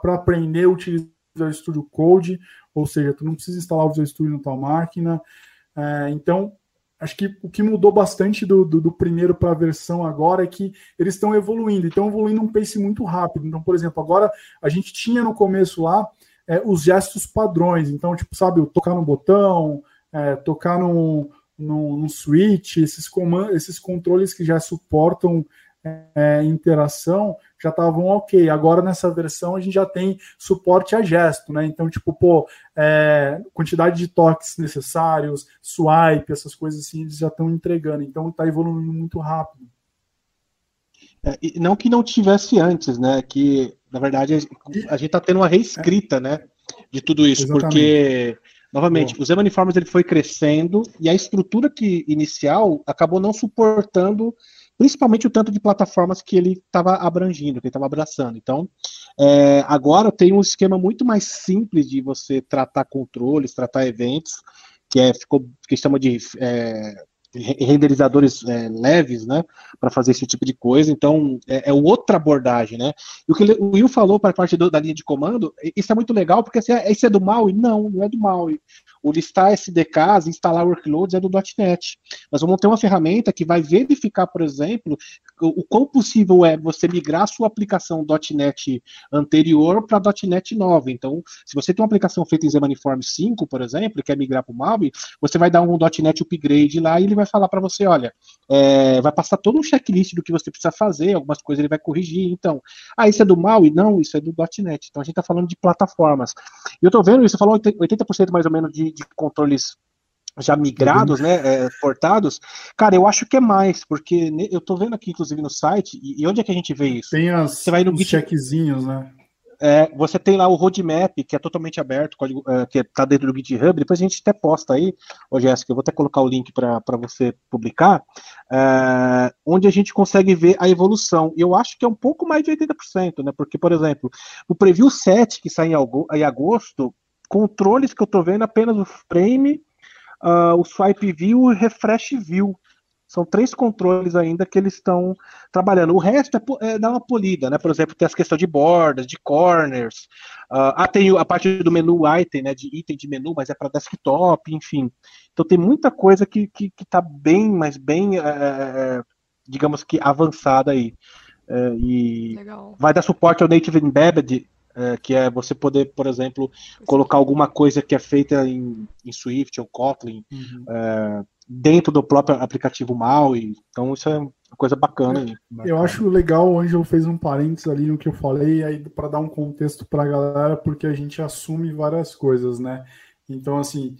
para aprender a utilizar o Studio Code, ou seja, tu não precisa instalar o Visual Studio na tua máquina. É, então, acho que o que mudou bastante do, do, do primeiro para a versão agora é que eles estão evoluindo, estão evoluindo um pace muito rápido. Então, por exemplo, agora a gente tinha no começo lá é, os gestos padrões. Então, tipo, sabe, tocar no botão, é, tocar no, no, no switch, esses, esses controles que já suportam é, interação já estavam ok. Agora nessa versão a gente já tem suporte a gesto, né? Então, tipo, pô, é, quantidade de toques necessários, swipe, essas coisas assim, eles já estão entregando. Então está evoluindo muito rápido. É, não que não tivesse antes, né? Que na verdade a gente está tendo uma reescrita, né? De tudo isso, Exatamente. porque Novamente, Bom. o Zema Uniformes ele foi crescendo e a estrutura que inicial acabou não suportando principalmente o tanto de plataformas que ele estava abrangindo, que ele estava abraçando. Então, é, agora tem um esquema muito mais simples de você tratar controles, tratar eventos, que é ficou que chama de é, renderizadores é, leves, né, para fazer esse tipo de coisa. Então, é, é outra abordagem, né? E o que o Will falou para a parte do, da linha de comando, isso é muito legal, porque assim, isso é do MAUI? Não, não é do MAUI. O listar SDKs, instalar workloads é do .NET. Nós vamos ter uma ferramenta que vai verificar, por exemplo, o, quão possível é você migrar a sua aplicação .NET anterior para .NET nova. Então, se você tem uma aplicação feita em Zemaniform 5, por exemplo, e quer migrar para o MAUI, você vai dar um .NET upgrade lá e ele vai falar para você, olha, é, vai passar todo um checklist do que você precisa fazer, algumas coisas ele vai corrigir. Então, ah, isso é do MAUI? Não, isso é do .NET. Então, a gente está falando de plataformas. E eu estou vendo isso, falou 80% mais ou menos de de, controles já migrados, uhum. né, é, portados, cara, eu acho que é mais, porque eu tô vendo aqui, inclusive, no site, e, onde é que a gente vê isso? Tem as, Você vai no os Git... checkzinhos, né? É, você tem lá o roadmap, que é totalmente aberto, código, é, que está dentro do GitHub, depois a gente até posta aí, ô Jéssica, eu vou até colocar o link para você publicar, é, onde a gente consegue ver a evolução. E eu acho que é um pouco mais de 80%, né? Porque, por exemplo, o preview 7, que sai em agosto, controles que eu estou vendo apenas o frame, uh, o swipe view e o refresh view. São três controles ainda que eles estão trabalhando. O resto é, é, dar uma polida, né? Por exemplo, tem as questões de bordas, de corners. Uh, ah, tem a parte do menu item, né? De item de menu, mas é para desktop, enfim. Então tem muita coisa que está que, que tá bem, mas bem, é, digamos que avançada aí. É, e Legal. vai dar suporte ao Native Embedded é, que é você poder, por exemplo, colocar alguma coisa que é feita em, em Swift ou Kotlin uhum. é, dentro do próprio aplicativo MAUI. Então isso é uma coisa bacana. Aí. Eu acho legal, o Angel fez um parênteses ali no que eu falei, aí para dar um contexto para a galera, porque a gente assume várias coisas, né? Então, assim,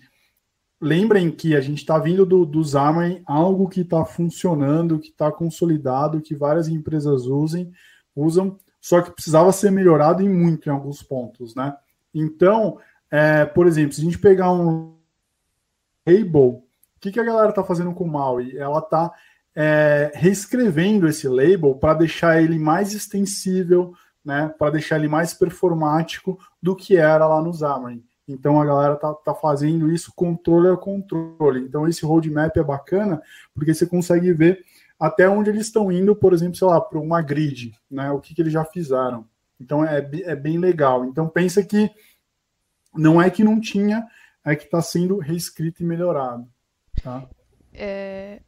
lembrem que a gente está vindo do, do Xamarin, algo que está funcionando, que está consolidado, que várias empresas usem, usam, só que precisava ser melhorado em muito em alguns pontos, né? Então, é, por exemplo, se a gente pegar um label, o que, que a galera está fazendo com o Maui? Ela está é, reescrevendo esse label para deixar ele mais extensível, né? Para deixar ele mais performático do que era lá no Xamarin. Então a galera tá, tá fazendo isso controle a controle. Então esse roadmap é bacana porque você consegue ver até onde eles estão indo, por exemplo, sei lá, para uma grid, né? O que, que eles já fizeram. Então é, é bem legal. Então pensa que não é que não tinha, é que está sendo reescrito e melhorado. Tá? É...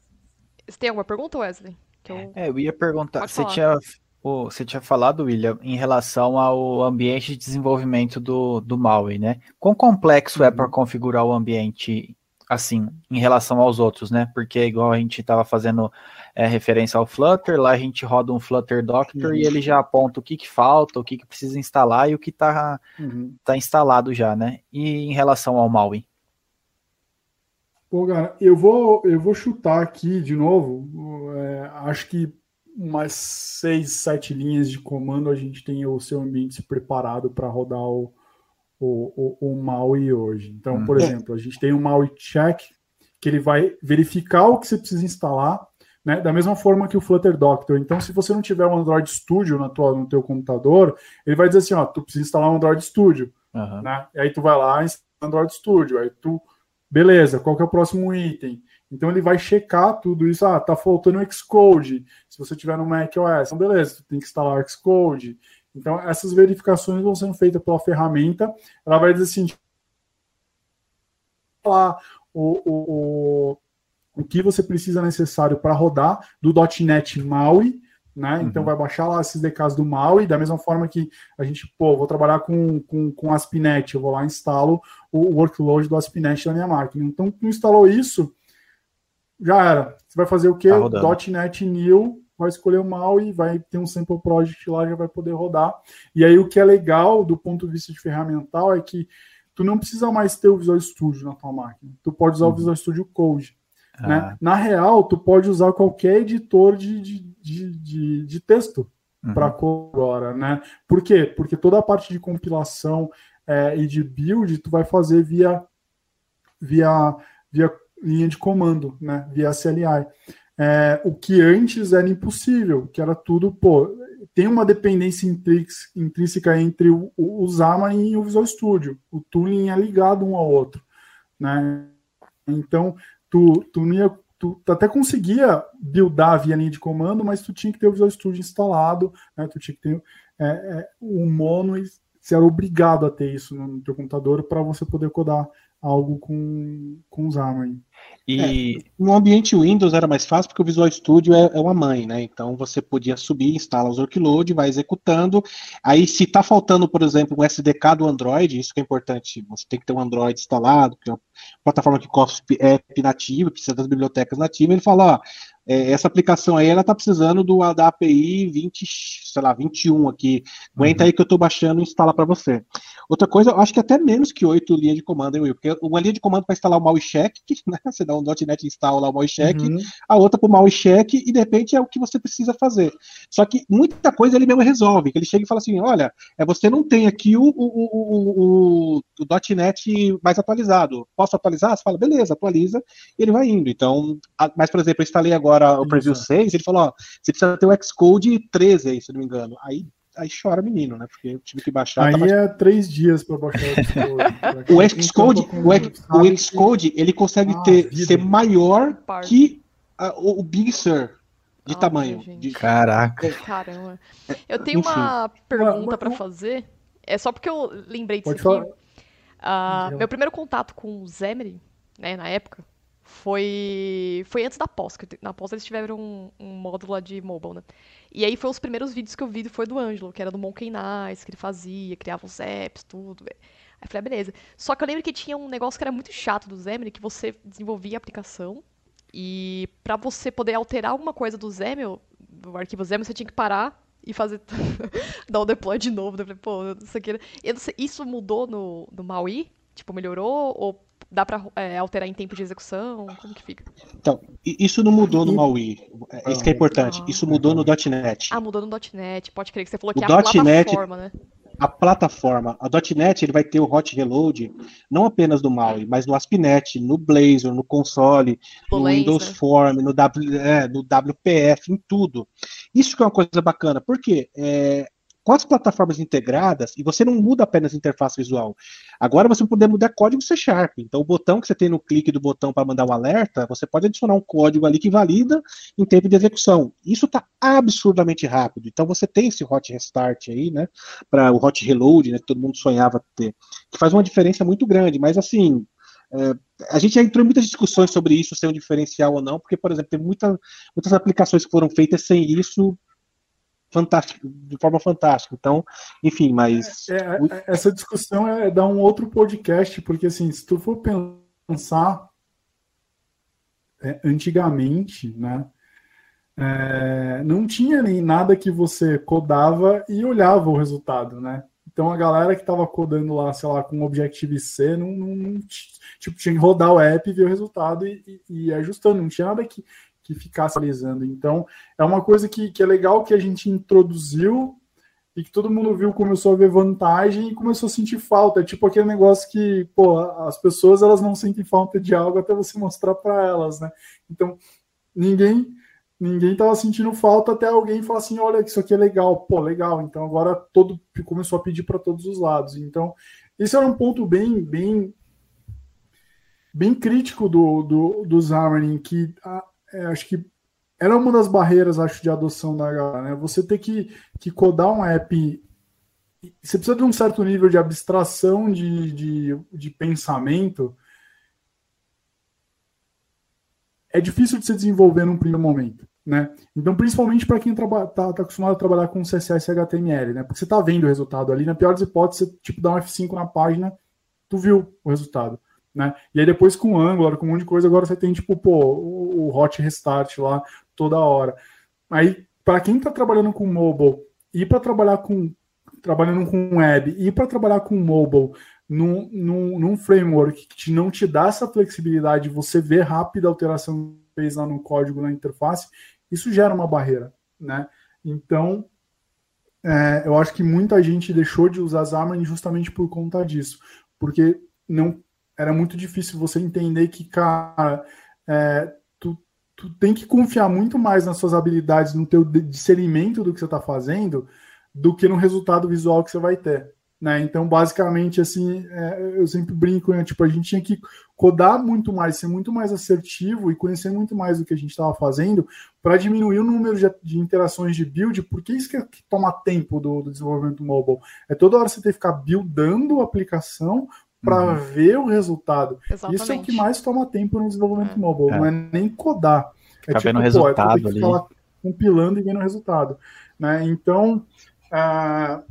Você tem alguma pergunta, Wesley? Eu... É, eu ia perguntar. você tinha, você tinha falado, William, em relação ao ambiente de desenvolvimento do, do Maui, né? Quão complexo é uhum. é para configurar o ambiente assim, em relação aos outros, né? Porque igual a gente estava fazendo é, referência ao Flutter, lá a gente roda um Flutter Doctor uhum. e ele já aponta o que, que falta, o que, que precisa instalar e o que está uhum. tá instalado já, né? E em relação ao Maui? Pô, cara, eu vou, eu vou chutar aqui de novo. É, acho que umas seis, sete linhas de comando a gente tem o seu ambiente preparado para rodar o, o, o, o Maui hoje. Então, hum. por exemplo, a gente tem um Maui Check que ele vai verificar o que você precisa instalar, né? Da mesma forma que o Flutter Doctor. Então, se você não tiver um Android Studio na tua, no teu computador, ele vai dizer assim, ó, tu precisa instalar um Android Studio, uhum. né? E aí tu vai lá e instala Android Studio, aí tu, beleza, qual que é o próximo item? Então ele vai checar tudo isso, ah, tá faltando Xcode. Se você tiver no Mac OS, então beleza, tu tem que instalar o Xcode. Então, essas verificações vão sendo feitas pela ferramenta. Ela vai dizer assim: lá o, o, o, o que você precisa necessário para rodar do .NET MAUI, né? Uhum. Então vai baixar lá esses DKs do MAUI, da mesma forma que a gente, pô, vou trabalhar com, com, com ASP.NET, eu vou lá e instalo o workload do ASP.NET na minha máquina. Então, tu instalou isso, já era. Você vai fazer o quê? Tá .NET New vai escolher o mal e vai ter um sample project lá já vai poder rodar. E aí o que é legal do ponto de vista de ferramental é que tu não precisa mais ter o Visual Studio na tua máquina. Tu pode usar uhum. o Visual Studio Code. Ah. Né? Na real, tu pode usar qualquer editor de, de, de, de, de texto uhum. para agora, né? Por quê? Porque toda a parte de compilação é, e de build tu vai fazer via via via linha de comando, né? Via CLI é, o que antes era impossível, que era tudo, pô, tem uma dependência intrínseca entre o, o, e o Visual Studio. O tooling é ligado um ao outro, né? Então, tu, tu, ia, tu, tu até conseguia buildar via linha de comando, mas tu tinha que ter o Visual Studio instalado, né? Tu tinha que ter é, é, o mono e você era obrigado a ter isso no, no teu computador para você poder codar algo com, com o Xamarin. E é, no ambiente Windows era mais fácil porque o Visual Studio é, é, uma mãe, né? Então você podia subir, instala os workload, vai executando. Aí se tá faltando, por exemplo, um SDK do Android, isso que é importante, você tem que ter um Android instalado, que é uma plataforma que corre app nativo, precisa das bibliotecas nativas, ele fala, ó, é, essa aplicação aí, ela tá precisando do, da API 20, sei lá, 21 aqui. Aguenta uhum. aí que eu tô baixando e instala para você. Outra coisa, eu acho que até menos que oito linhas de comando, hein, Will? Porque uma linha de comando para instalar o MauiCheck, [laughs] né? Você dá um .NET install lá o MauiCheck, uhum. a outra para o MauiCheck, e de repente é o que você precisa fazer. Só que muita coisa ele mesmo resolve, que ele chega e fala assim, olha, é, você não tem aqui o, o, o, o, o .NET mais atualizado. Posso atualizar? Você fala, beleza, atualiza, e ele vai indo. Então, a, mas, por exemplo, eu instalei agora o Preview 6, ele falou, ó, você precisa ter o Xcode 13 aí, se não me engano. Aí aí chora menino, né? Porque eu tive que baixar. Aí é três dias para baixar o Xcode. [laughs] o, Xcode, ele consegue ah, ter, ser maior que a, o, o Big Sur de ah, tamanho. De... Caraca. Caramba. Eu tenho Enfim. uma pergunta para fazer. É só porque eu lembrei disso aqui. Uh, meu primeiro contato com o Xamarin, né, na época, foi foi antes da pós, que na pós eles tiveram um, um módulo lá de mobile, né? E aí foi os primeiros vídeos que eu vi foi do Ângelo, que era do Monkey Nice, que ele fazia, criava os apps, tudo. Aí eu falei, ah, beleza. Só que eu lembro que tinha um negócio que era muito chato do Xamarin, que você desenvolvia a aplicação e para você poder alterar alguma coisa do Xamarin, do arquivo Xamarin, você tinha que parar e fazer [laughs] dar o deploy de novo. Eu falei, pô, isso aqui... Isso mudou no, no Maui? Tipo, melhorou? Ou dá para é, alterar em tempo de execução? Como que fica? Então, isso não mudou no MAUI. É, isso que é importante. Ah, isso mudou no .NET. Ah, mudou no .NET. Pode crer que você falou que o é a plataforma, né? A plataforma, a .NET, ele vai ter o hot reload não apenas no MAUI, mas no ASP.NET, no Blazor, no console, no, no Windows né? Form, no, w, é, no WPF, em tudo. Isso que é uma coisa bacana, porque é, com as plataformas integradas, e você não muda apenas a interface visual. Agora você vai poder mudar código C Sharp. Então, o botão que você tem no clique do botão para mandar um alerta, você pode adicionar um código ali que valida em tempo de execução. Isso está absurdamente rápido. Então, você tem esse hot restart aí, né? Para o hot reload, né? Que todo mundo sonhava ter, que faz uma diferença muito grande. Mas, assim, é, a gente já entrou em muitas discussões sobre isso ser um diferencial ou não, porque, por exemplo, tem muita, muitas aplicações que foram feitas sem isso fantástico, de forma fantástica. Então, enfim, mas. É, é, essa discussão é dar um outro podcast, porque assim, se tu for pensar, é, antigamente, né? É, não tinha nem nada que você codava e olhava o resultado, né? Então a galera que estava codando lá, sei lá, com Objective-C, não, não, não, tipo, tinha que rodar o app, ver o resultado e, e, e ajustando, não tinha nada que, que ficasse atualizando. Então é uma coisa que, que é legal que a gente introduziu e que todo mundo viu, começou a ver vantagem e começou a sentir falta. É tipo aquele negócio que, pô, as pessoas elas não sentem falta de algo até você mostrar para elas, né? Então, ninguém ninguém tava sentindo falta até alguém falar assim, olha, isso aqui é legal, pô, legal. Então agora todo começou a pedir para todos os lados. Então, esse era um ponto bem bem bem crítico do do, do Xamarin, que é, acho que era uma das barreiras, acho, de adoção da galera, né? Você ter que, que codar um app. Você precisa de um certo nível de abstração de, de, de pensamento. É difícil de se desenvolver num primeiro momento, né? Então, principalmente para quem está tá acostumado a trabalhar com CSS e HTML, né? Porque você está vendo o resultado ali. Na pior das hipóteses, você tipo, dá um F5 na página, tu viu o resultado. Né? E aí depois com Angular, com um monte de coisa, agora você tem tipo, pô, o, hot restart lá toda hora. Aí, para quem está trabalhando com mobile e para trabalhar com trabalhando com web e para trabalhar com mobile num, num, num, framework que não te dá essa flexibilidade de você ver rápida alteração que fez lá no código, na interface, isso gera uma barreira, né? Então, é, eu acho que muita gente deixou de usar Xamarin justamente por conta disso, porque não era muito difícil você entender que, cara, é, tu, tu tem que confiar muito mais nas suas habilidades, no teu discernimento do que você está fazendo, do que no resultado visual que você vai ter. Né? Então, basicamente, assim, é, eu sempre brinco, né? tipo, a gente tinha que codar muito mais, ser muito mais assertivo e conhecer muito mais do que a gente estava fazendo para diminuir o número de, de, interações de build, porque isso que, é, que toma tempo do, do, desenvolvimento mobile. É toda hora você ter que ficar buildando a aplicação para uhum. ver o resultado. Exatamente. Isso é o que mais toma tempo no desenvolvimento é. mobile, é. não é nem codar. É tipo, vendo o resultado pô, é ali. compilando e vendo o resultado. Né? Então, uh,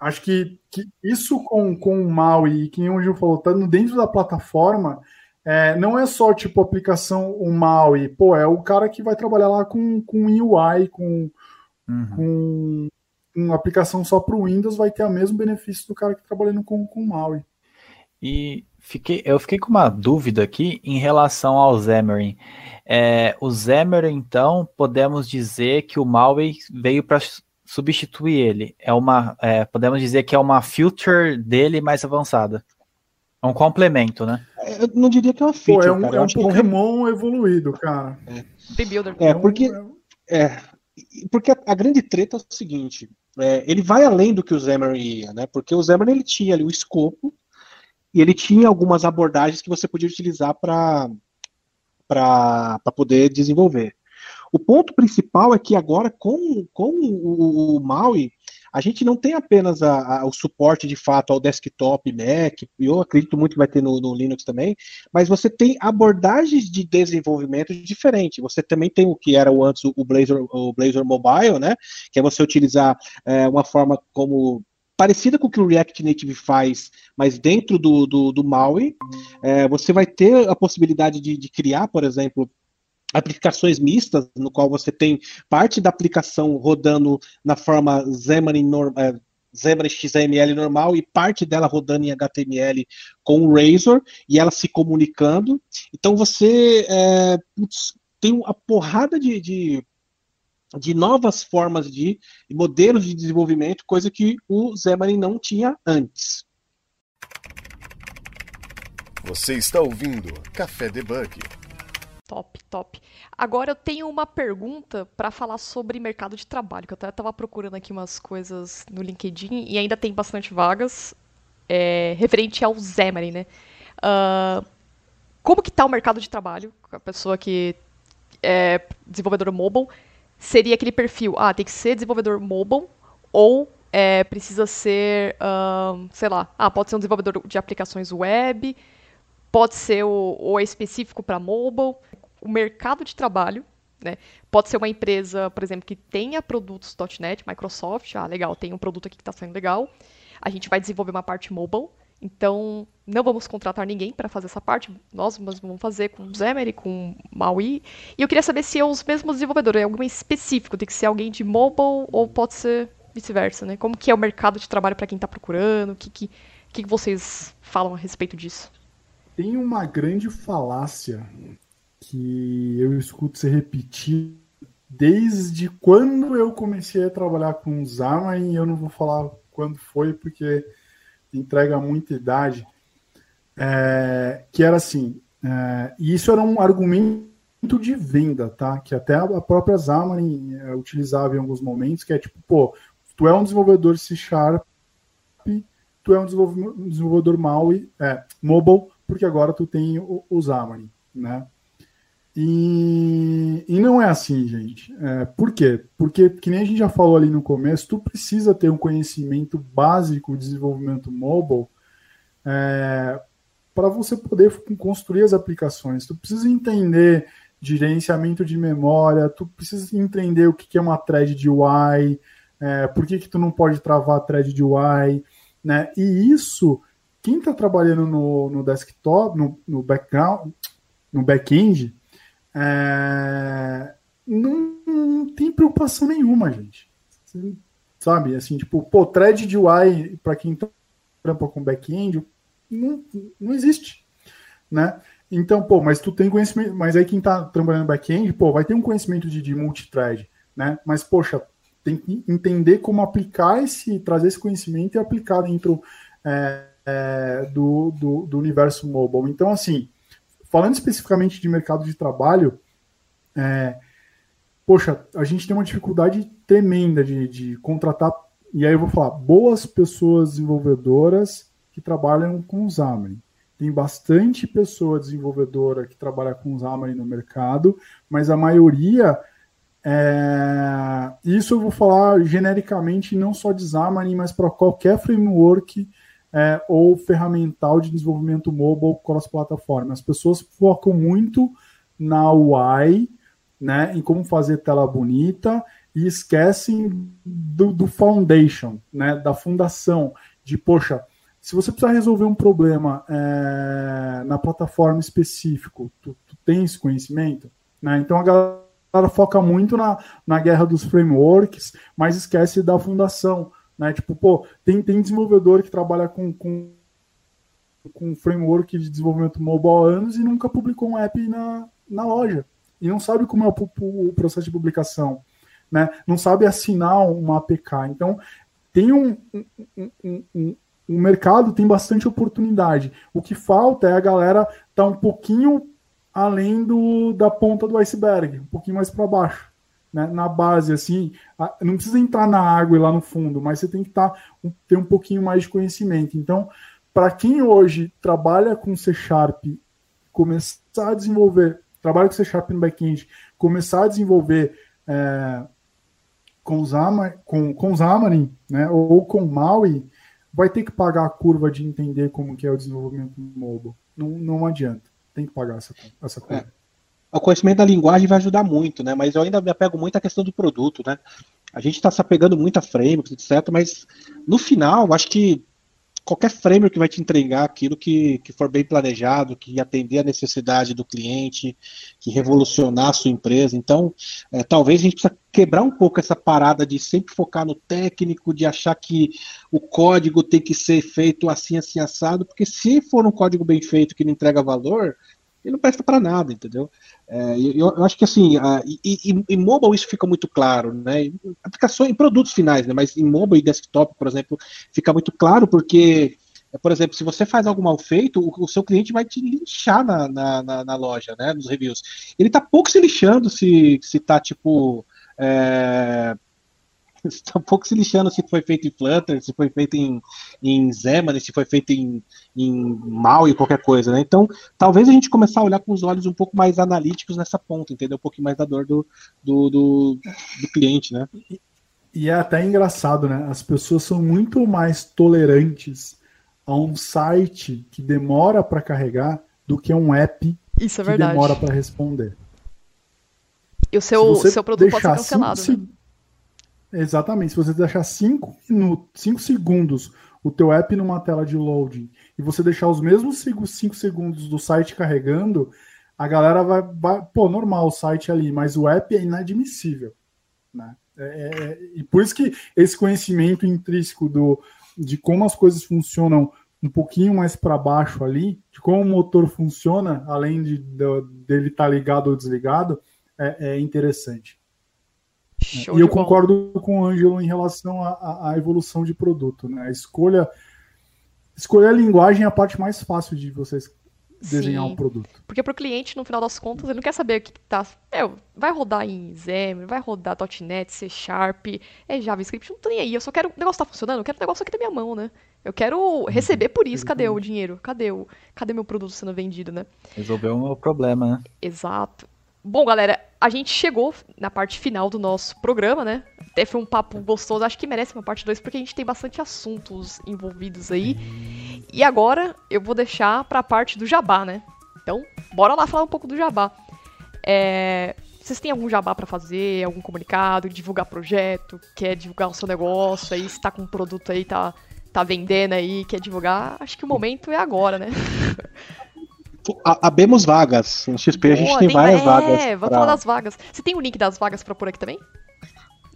acho que, que isso com, com o MAUI, que o Gil falou, tá dentro da plataforma, é, não é só tipo aplicação o MAUI, pô, é o cara que vai trabalhar lá com, com UI, com, uhum. com uma aplicação só para o Windows, vai ter o mesmo benefício do cara que trabalhando com, com o MAUI. E fiquei, eu fiquei com uma dúvida aqui em relação ao Xamarin. É, o Xamarin, então, podemos dizer que o Maui veio para substituir ele. É uma, é, podemos dizer que é uma feature dele mais avançada. É um complemento, né? É, eu não diria que é uma feature, Pô, é um, cara. É um Pokémon um... evoluído, cara. É, é porque, é, porque a, a, grande treta é o seguinte, é, ele vai além do que o Xamarin ia, né? Porque o Xamarin ele tinha ali o escopo e ele tinha algumas abordagens que você podia utilizar para poder desenvolver. O ponto principal é que agora, com, com o, o Maui, a gente não tem apenas a, a, o suporte de fato ao desktop Mac, eu acredito muito que vai ter no, no, Linux também, mas você tem abordagens de desenvolvimento diferentes. Você também tem o que era o antes o Blazor, o Blazor Mobile, né? Que é você utilizar é, uma forma como parecida com o que o React Native faz, mas dentro do, do, do MAUI, é, você vai ter a possibilidade de, de criar, por exemplo, aplicações mistas, no qual você tem parte da aplicação rodando na forma Xamarin, é, Xamarin XML normal e parte dela rodando em HTML com o Razor e ela se comunicando. Então você é, tem uma porrada de, de de novas formas de modelos de desenvolvimento, coisa que o Xamarin não tinha antes. Você está ouvindo Café Debug. Top, top. Agora eu tenho uma pergunta para falar sobre mercado de trabalho, que eu até estava procurando aqui umas coisas no LinkedIn e ainda tem bastante vagas é, referente ao Xamarin, né? Uh, como que tá o mercado de trabalho? A pessoa que é desenvolvedor mobile seria aquele perfil, ah, tem que ser desenvolvedor mobile ou é, precisa ser, um, sei lá, ah, pode ser um desenvolvedor de aplicações web, pode ser o, é específico para mobile. O mercado de trabalho, né, pode ser uma empresa, por exemplo, que tenha produtos .NET, Microsoft, ah, legal, tem um produto aqui que está saindo legal, a gente vai desenvolver uma parte mobile, Então, não vamos contratar ninguém para fazer essa parte. Nós vamos fazer com o Xamarin, com o Maui. E eu queria saber se é os mesmos desenvolvedores, é alguém específico, tem que ser alguém de mobile ou pode ser vice-versa, né? Como que é o mercado de trabalho para quem está procurando? O que, que, que vocês falam a respeito disso? Tem uma grande falácia que eu escuto se repetir desde quando eu comecei a trabalhar com Xamarin, eu não vou falar quando foi, porque entrega muita idade, é, que era assim, é, e isso era um argumento de venda, tá? Que até a própria Xamarin é, utilizava em alguns momentos, que é tipo, pô, tu é um desenvolvedor C Sharp, tu é um desenvolvedor MAUI, é, mobile, porque agora tu tem o, o Xamarin, né? E, e não é assim, gente. É, por quê? Porque, que nem a gente já falou ali no começo, tu precisa ter um conhecimento básico de desenvolvimento mobile é, para você poder construir as aplicações. Tu precisa entender de gerenciamento de memória, tu precisa entender o que é uma thread de UI, é, por que, que tu não pode travar a thread de UI, né? E isso, quem está trabalhando no, no desktop, no, no background, no back-end, é, não, não, tem preocupação nenhuma, gente. Sabe, assim, tipo, pô, thread de UI para quem trampa com back-end não, não existe, né? Então, pô, mas tu tem conhecimento, mas aí quem tá trabalhando back-end, pô, vai ter um conhecimento de, de multithread, né? Mas, poxa, tem que entender como aplicar esse, trazer esse conhecimento e aplicar dentro é, é, do, do, do universo mobile. Então, assim, falando especificamente de mercado de trabalho, é, poxa, a gente tem uma dificuldade tremenda de, de contratar, e aí eu vou falar, boas pessoas desenvolvedoras que trabalham com Xamarin. Tem bastante pessoa desenvolvedora que trabalha com Xamarin no mercado, mas a maioria é... Isso eu vou falar genericamente não só de Xamarin, mas para qualquer framework é, ou ferramental de desenvolvimento mobile cross-plataforma. As pessoas focam muito na UI, né, em como fazer tela bonita e esquecem do, do foundation, né, da fundação, de, poxa, se você precisar resolver um problema é, na plataforma específico, tu, tu tem esse conhecimento? Né? Então a galera foca muito na, na guerra dos frameworks, mas esquece da fundação. Né? Tipo, pô, tem, tem desenvolvedor que trabalha com, com, com framework de desenvolvimento mobile há anos e nunca publicou um app na, na loja. E não sabe como é o, o processo de publicação. Né? Não sabe assinar uma APK. Então, tem um, um, um, um o mercado tem bastante oportunidade. O que falta é a galera estar tá um pouquinho além do, da ponta do iceberg, um pouquinho mais para baixo né, na base, assim, não precisa entrar na água e lá no fundo, mas você tem que tá, ter um pouquinho mais de conhecimento. Então, para quem hoje trabalha com C Sharp, começar a desenvolver, trabalha com C Sharp no back-end, começar a desenvolver é, com, Xamarin, com, com Xamarin, né, ou com Maui, vai ter que pagar a curva de entender como que é o desenvolvimento mobile. Não, não adianta, tem que pagar essa, essa curva. É o conhecimento da linguagem vai ajudar muito, né? Mas eu ainda me apego muito à questão do produto, né? A gente está se apegando muito a frameworks, etc. Mas no final, acho que qualquer framework vai te entregar aquilo que, que for bem planejado, que atender a necessidade do cliente, que revolucionar a sua empresa. Então, é, talvez a gente precisa quebrar um pouco essa parada de sempre focar no técnico, de achar que o código tem que ser feito assim, assim, assado, porque se for um código bem feito que não entrega valor, ele não presta para nada, entendeu? É, eu, eu, acho que assim, a, e, em mobile isso fica muito claro, né? Aplicações, em produtos finais, né? Mas em mobile e desktop, por exemplo, fica muito claro porque, por exemplo, se você faz algo mal feito, o, o seu cliente vai te linchar na, na, na, na, loja, né? Nos reviews. Ele tá pouco se lixando se, se tá tipo. É, está [laughs] um pouco se lixando se foi feito em Flutter, se foi feito em, em Xamarin, se foi feito em, em Mal e qualquer coisa, né? Então, talvez a gente começar a olhar com os olhos um pouco mais analíticos nessa ponta, entendeu? Um pouquinho mais da dor do, do, do, do cliente, né? E é até engraçado, né? As pessoas são muito mais tolerantes a um site que demora para carregar do que a um app Isso é que verdade. demora para responder. E o seu, seu produto pode ser cancelado. Cinco, né? Exatamente. Se você deixar 5 minutos, 5 segundos o teu app numa tela de loading e você deixar os mesmos 5 segundos do site carregando, a galera vai, vai, pô, normal o site ali, mas o app é inadmissível, né? É, é, e por isso que esse conhecimento intrínseco do, de como as coisas funcionam um pouquinho mais para baixo ali, de como o motor funciona, além de, de dele estar tá ligado ou desligado, é, é interessante. Show e eu concordo com o Ângelo em relação à, evolução de produto. Né? A escolha, escolher a linguagem é a parte mais fácil de vocês desenhar Sim, um produto. Porque para o cliente, no final das contas, ele não quer saber o que tá. É, vai rodar em Xamarin, vai rodar .NET, C Sharp, é JavaScript, não tô nem aí. Eu só quero. O negócio tá funcionando, eu quero o negócio aqui na minha mão, né? Eu quero uhum. receber por isso. Cadê o dinheiro? Cadê o, cadê meu produto sendo vendido, né? Resolver um problema, né? Exato. Bom, galera, a gente chegou na parte final do nosso programa, né? Até foi um papo gostoso, acho que merece uma parte 2, porque a gente tem bastante assuntos envolvidos aí. E agora eu vou deixar para a parte do jabá, né? Então, bora lá falar um pouco do jabá. É... Vocês têm algum jabá para fazer, algum comunicado, divulgar projeto, quer divulgar o seu negócio aí, se tá com um produto aí, tá, tá vendendo aí, quer divulgar? Acho que o momento é agora, né? [laughs] abemos vagas. No XP Boa, a gente tem, várias é, vagas. É, vamos pra... falar das vagas. Você tem o link das vagas para por aqui também?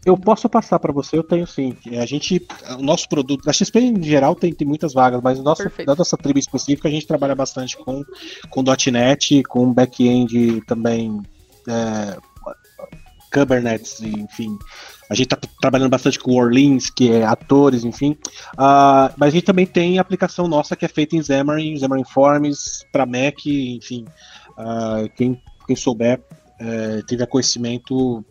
Eu posso passar para você, eu tenho sim. A gente, o nosso produto, a XP em geral tem, tem muitas vagas, mas nosso, na nossa tribo específica a gente trabalha bastante com, com .NET, com back-end também, é, Kubernetes, enfim. A gente está trabalhando bastante com Orleans, que é atores, enfim. Uh, mas a gente também tem aplicação nossa que é feita em Xamarin, Xamarin Forms, para Mac, enfim. Uh, quem, quem souber, uh, tiver conhecimento,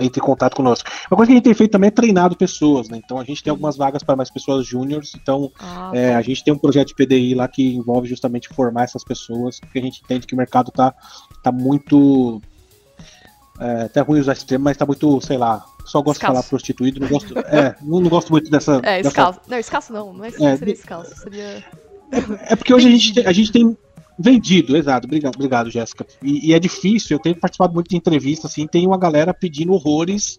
entre em contato conosco. Uma coisa que a gente tem feito também é treinado pessoas, né? Então a gente tem algumas vagas para mais pessoas júniores. Então ah, é, a gente tem um projeto de PDI lá que envolve justamente formar essas pessoas, porque a gente entende que o mercado está tá muito é, até ruim usar esse termo, mas tá muito, sei lá, só gosto de falar prostituído, não gosto, é, não, não gosto muito dessa. [laughs] É, escasso. Dessa... Não, escasso não, não é, é seria escasso, seria. É, é porque hoje a gente, a gente tem vendido, exato, obrigado, obrigado Jéssica. E, e, é difícil, eu tenho participado muito de entrevistas, assim, tem uma galera pedindo horrores,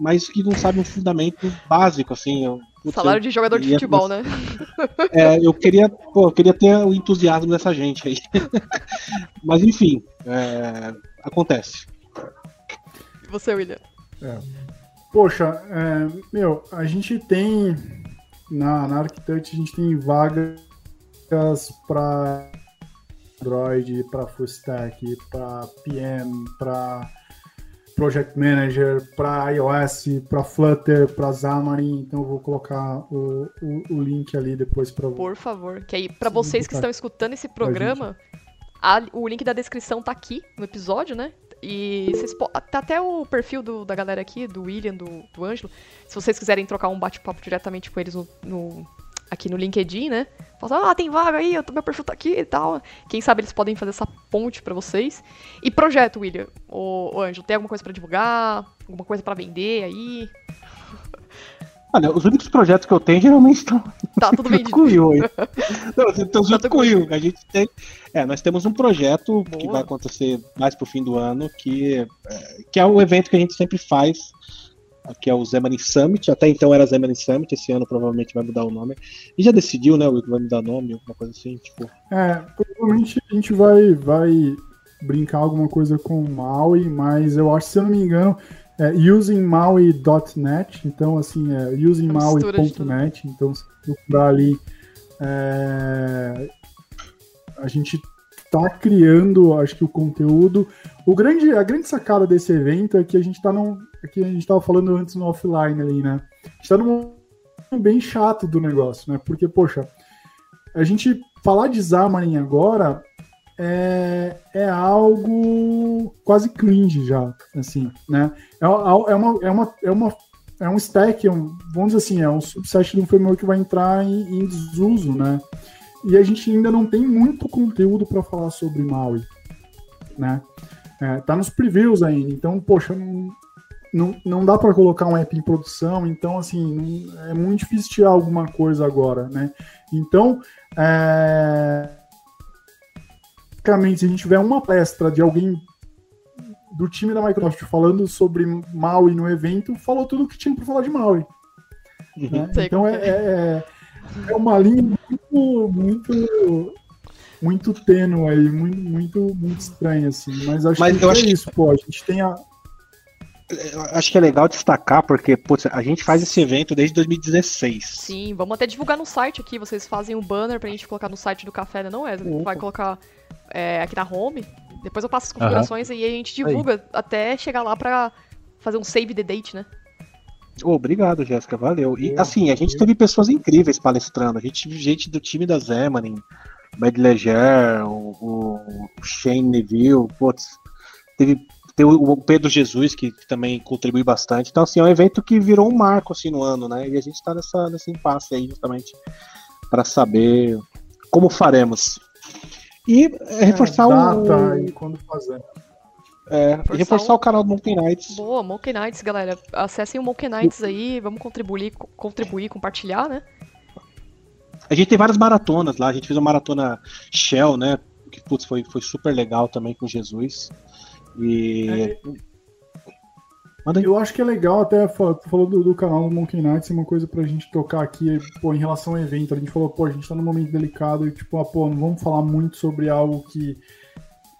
mas que não sabe um fundamento básico, assim. Eu, Salário de jogador de futebol, né? [laughs] É, eu queria, pô, eu queria ter o entusiasmo dessa gente aí. [laughs] mas enfim, é, acontece. E você, William? É. Poxa, é, meu, a gente tem na, na Architect, a gente tem vagas para Android, para Full Stack, para PM, para Project Manager, para iOS, para Flutter, para Xamarin. Então eu vou colocar o, o, o link ali depois para Por favor, que aí para vocês que estão escutando esse programa, a, o link da descrição tá aqui no episódio, né? E vocês tá até o perfil do, da galera aqui, do William, do, do Ângelo. Se vocês quiserem trocar um bate-papo diretamente com eles no, no, aqui no LinkedIn, né? Fala, ah, tem vaga aí, meu perfil tá aqui e tal. Quem sabe eles podem fazer essa ponte para vocês. E projeto, William, o, o Ângelo, tem alguma coisa para divulgar? Alguma coisa para vender aí? [laughs] Olha, os únicos projetos que eu tenho geralmente estão. Tá tudo com o Will. Não, estão junto tá com o Will. A gente tem. É, nós temos um projeto Boa. que vai acontecer mais pro fim do ano, que, é, que é o evento que a gente sempre faz, que é o Xamarin Summit. Até então era Xamarin Summit, esse ano provavelmente vai mudar o nome. E já decidiu, né, Will, que vai mudar o nome, alguma coisa assim, tipo. É, provavelmente a gente vai, vai brincar alguma coisa com o Maui, mas eu acho, se eu não me engano, é usingmaui.net, então assim, é usingmaui.net, então se procurar ali, é, a gente está criando, acho que o conteúdo. O grande, a grande sacada desse evento é que a gente está num, é que a gente estava falando antes no offline ali, né? A gente está num bem chato do negócio, né? Porque, poxa, a gente falar de Xamarin agora é, é algo quase cringe já, assim, né? É, é, uma, é, uma, é, uma, é um stack, é um, vamos dizer assim, é um subset de um framework que vai entrar em, em desuso, né? E a gente ainda não tem muito conteúdo para falar sobre Maui, né? É, tá nos previews ainda, então, poxa, não, não, não dá para colocar um app em produção, então, assim, não, é muito difícil tirar alguma coisa agora, né? Então, é, basicamente, se a gente tiver uma palestra de alguém do time da Microsoft falando sobre Maui no evento, falou tudo o que tinha para falar de Maui. Uhum. Né? Então é, é, é, é uma linha muito, muito, muito tênue aí, muito, muito, muito estranha, assim. Mas acho Mas que eu é acho que- isso, pô. A gente tem a. Acho que é legal destacar, porque putz, a gente faz esse evento desde 2016. Sim, vamos até divulgar no site aqui. Vocês fazem um banner pra gente colocar no site do café, né, não, Wesley? Opa. Vai colocar é, aqui na home. Depois eu passo as configurações e aí a gente divulga até chegar lá pra fazer um save the date, né? Obrigado, Jéssica, valeu. E assim, a gente teve pessoas incríveis palestrando. A gente teve gente do time da Zemanin, Bad Leger, o, o Shane Neville, putz, teve, teve o Pedro Jesus, que também contribui bastante. Então, assim, é um evento que virou um marco assim, no ano, né? E a gente tá nessa, nesse impasse aí, justamente, para saber como faremos. E é, reforçar data o. e quando fazer. É, Reforçar reforçar o- o canal do Monkey Nights. Boa, Monkey Nights, galera. Acessem o Monkey Nights aí, vamos contribuir, co- contribuir, compartilhar, né? A gente tem várias maratonas lá, a gente fez uma maratona Shell, né? Que putz, foi, foi super legal também com Jesus. E. Manda aí. Eu acho que é legal até, tu falou do, do canal do Monkey Nights, é uma coisa pra gente tocar aqui, pô, em relação ao evento. A gente falou, pô, a gente tá num momento delicado e, tipo, ah, pô, não vamos falar muito sobre algo que,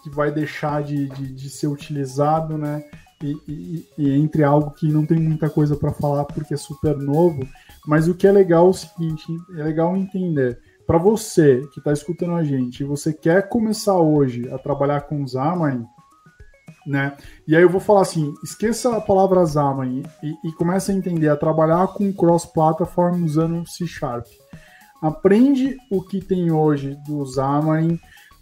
que vai deixar de, de, de ser utilizado, né? E, e- e entre algo que não tem muita coisa pra falar porque é super novo. Mas o que é legal é o seguinte, é legal entender. Pra você que tá escutando a gente e você quer começar hoje a trabalhar com Xamarin, né? E aí eu vou falar assim, esqueça a palavra Xamarin e, e comece a entender, a trabalhar com cross-platform usando C Sharp. Aprende o que tem hoje do Xamarin,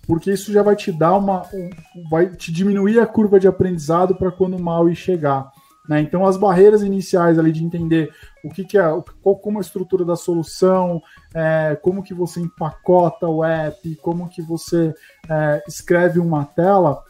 porque isso já vai te dar uma... um- vai te diminuir a curva de aprendizado para quando o Maui chegar. Né? Então as barreiras iniciais ali de entender o que, que é, qual, como a estrutura da solução, é, como que você empacota o app, como que você é, escreve uma tela,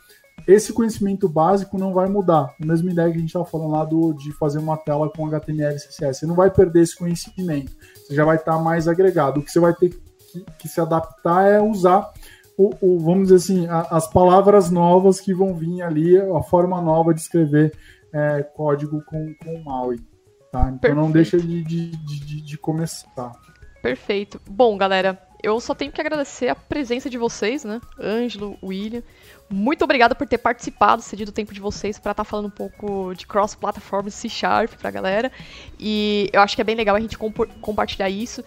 esse conhecimento básico não vai mudar. A mesma ideia que a gente estava falando lá do, de fazer uma tela com HTML e CSS. Você não vai perder esse conhecimento. Você já vai estar mais agregado. O que você vai ter que, que se adaptar é usar, o, o- vamos dizer assim, a- as palavras novas que vão vir ali, a forma nova de escrever é, código com, com o MAUI. Tá? Então não deixa de, de, de, de- de começar. Perfeito. Bom, galera, eu só tenho que agradecer a presença de vocês, né? Ângelo, William. Muito obrigada por ter participado, cedido o tempo de vocês para estar falando um pouco de cross-platform C Sharp pra galera. E eu acho que é bem legal a gente compartilhar isso.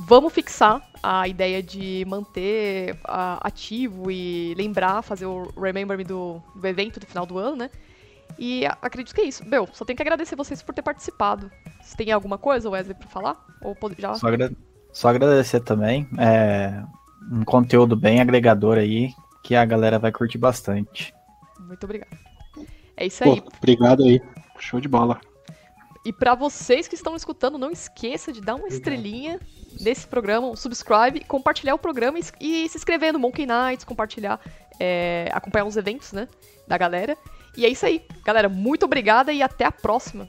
Vamos fixar a ideia de manter ah, ativo e lembrar, fazer o Remember Me do, do evento do final do ano, né? E a- acredito que é isso. Meu, só tenho que agradecer vocês por ter participado. Você tem alguma coisa, Wesley, pra falar? Ou já? Só, agra- só agradecer também. É um conteúdo bem agregador aí, que a galera vai curtir bastante. Muito obrigada. É isso Pô, aí. obrigado aí. Show de bola. E pra vocês que estão escutando, não esqueça de dar uma estrelinha nesse programa, um subscribe, compartilhar o programa e, e se inscrever no Monkey Nights, compartilhar, é, acompanhar os eventos, né, da galera. E é isso aí. Galera, muito obrigada e até a próxima.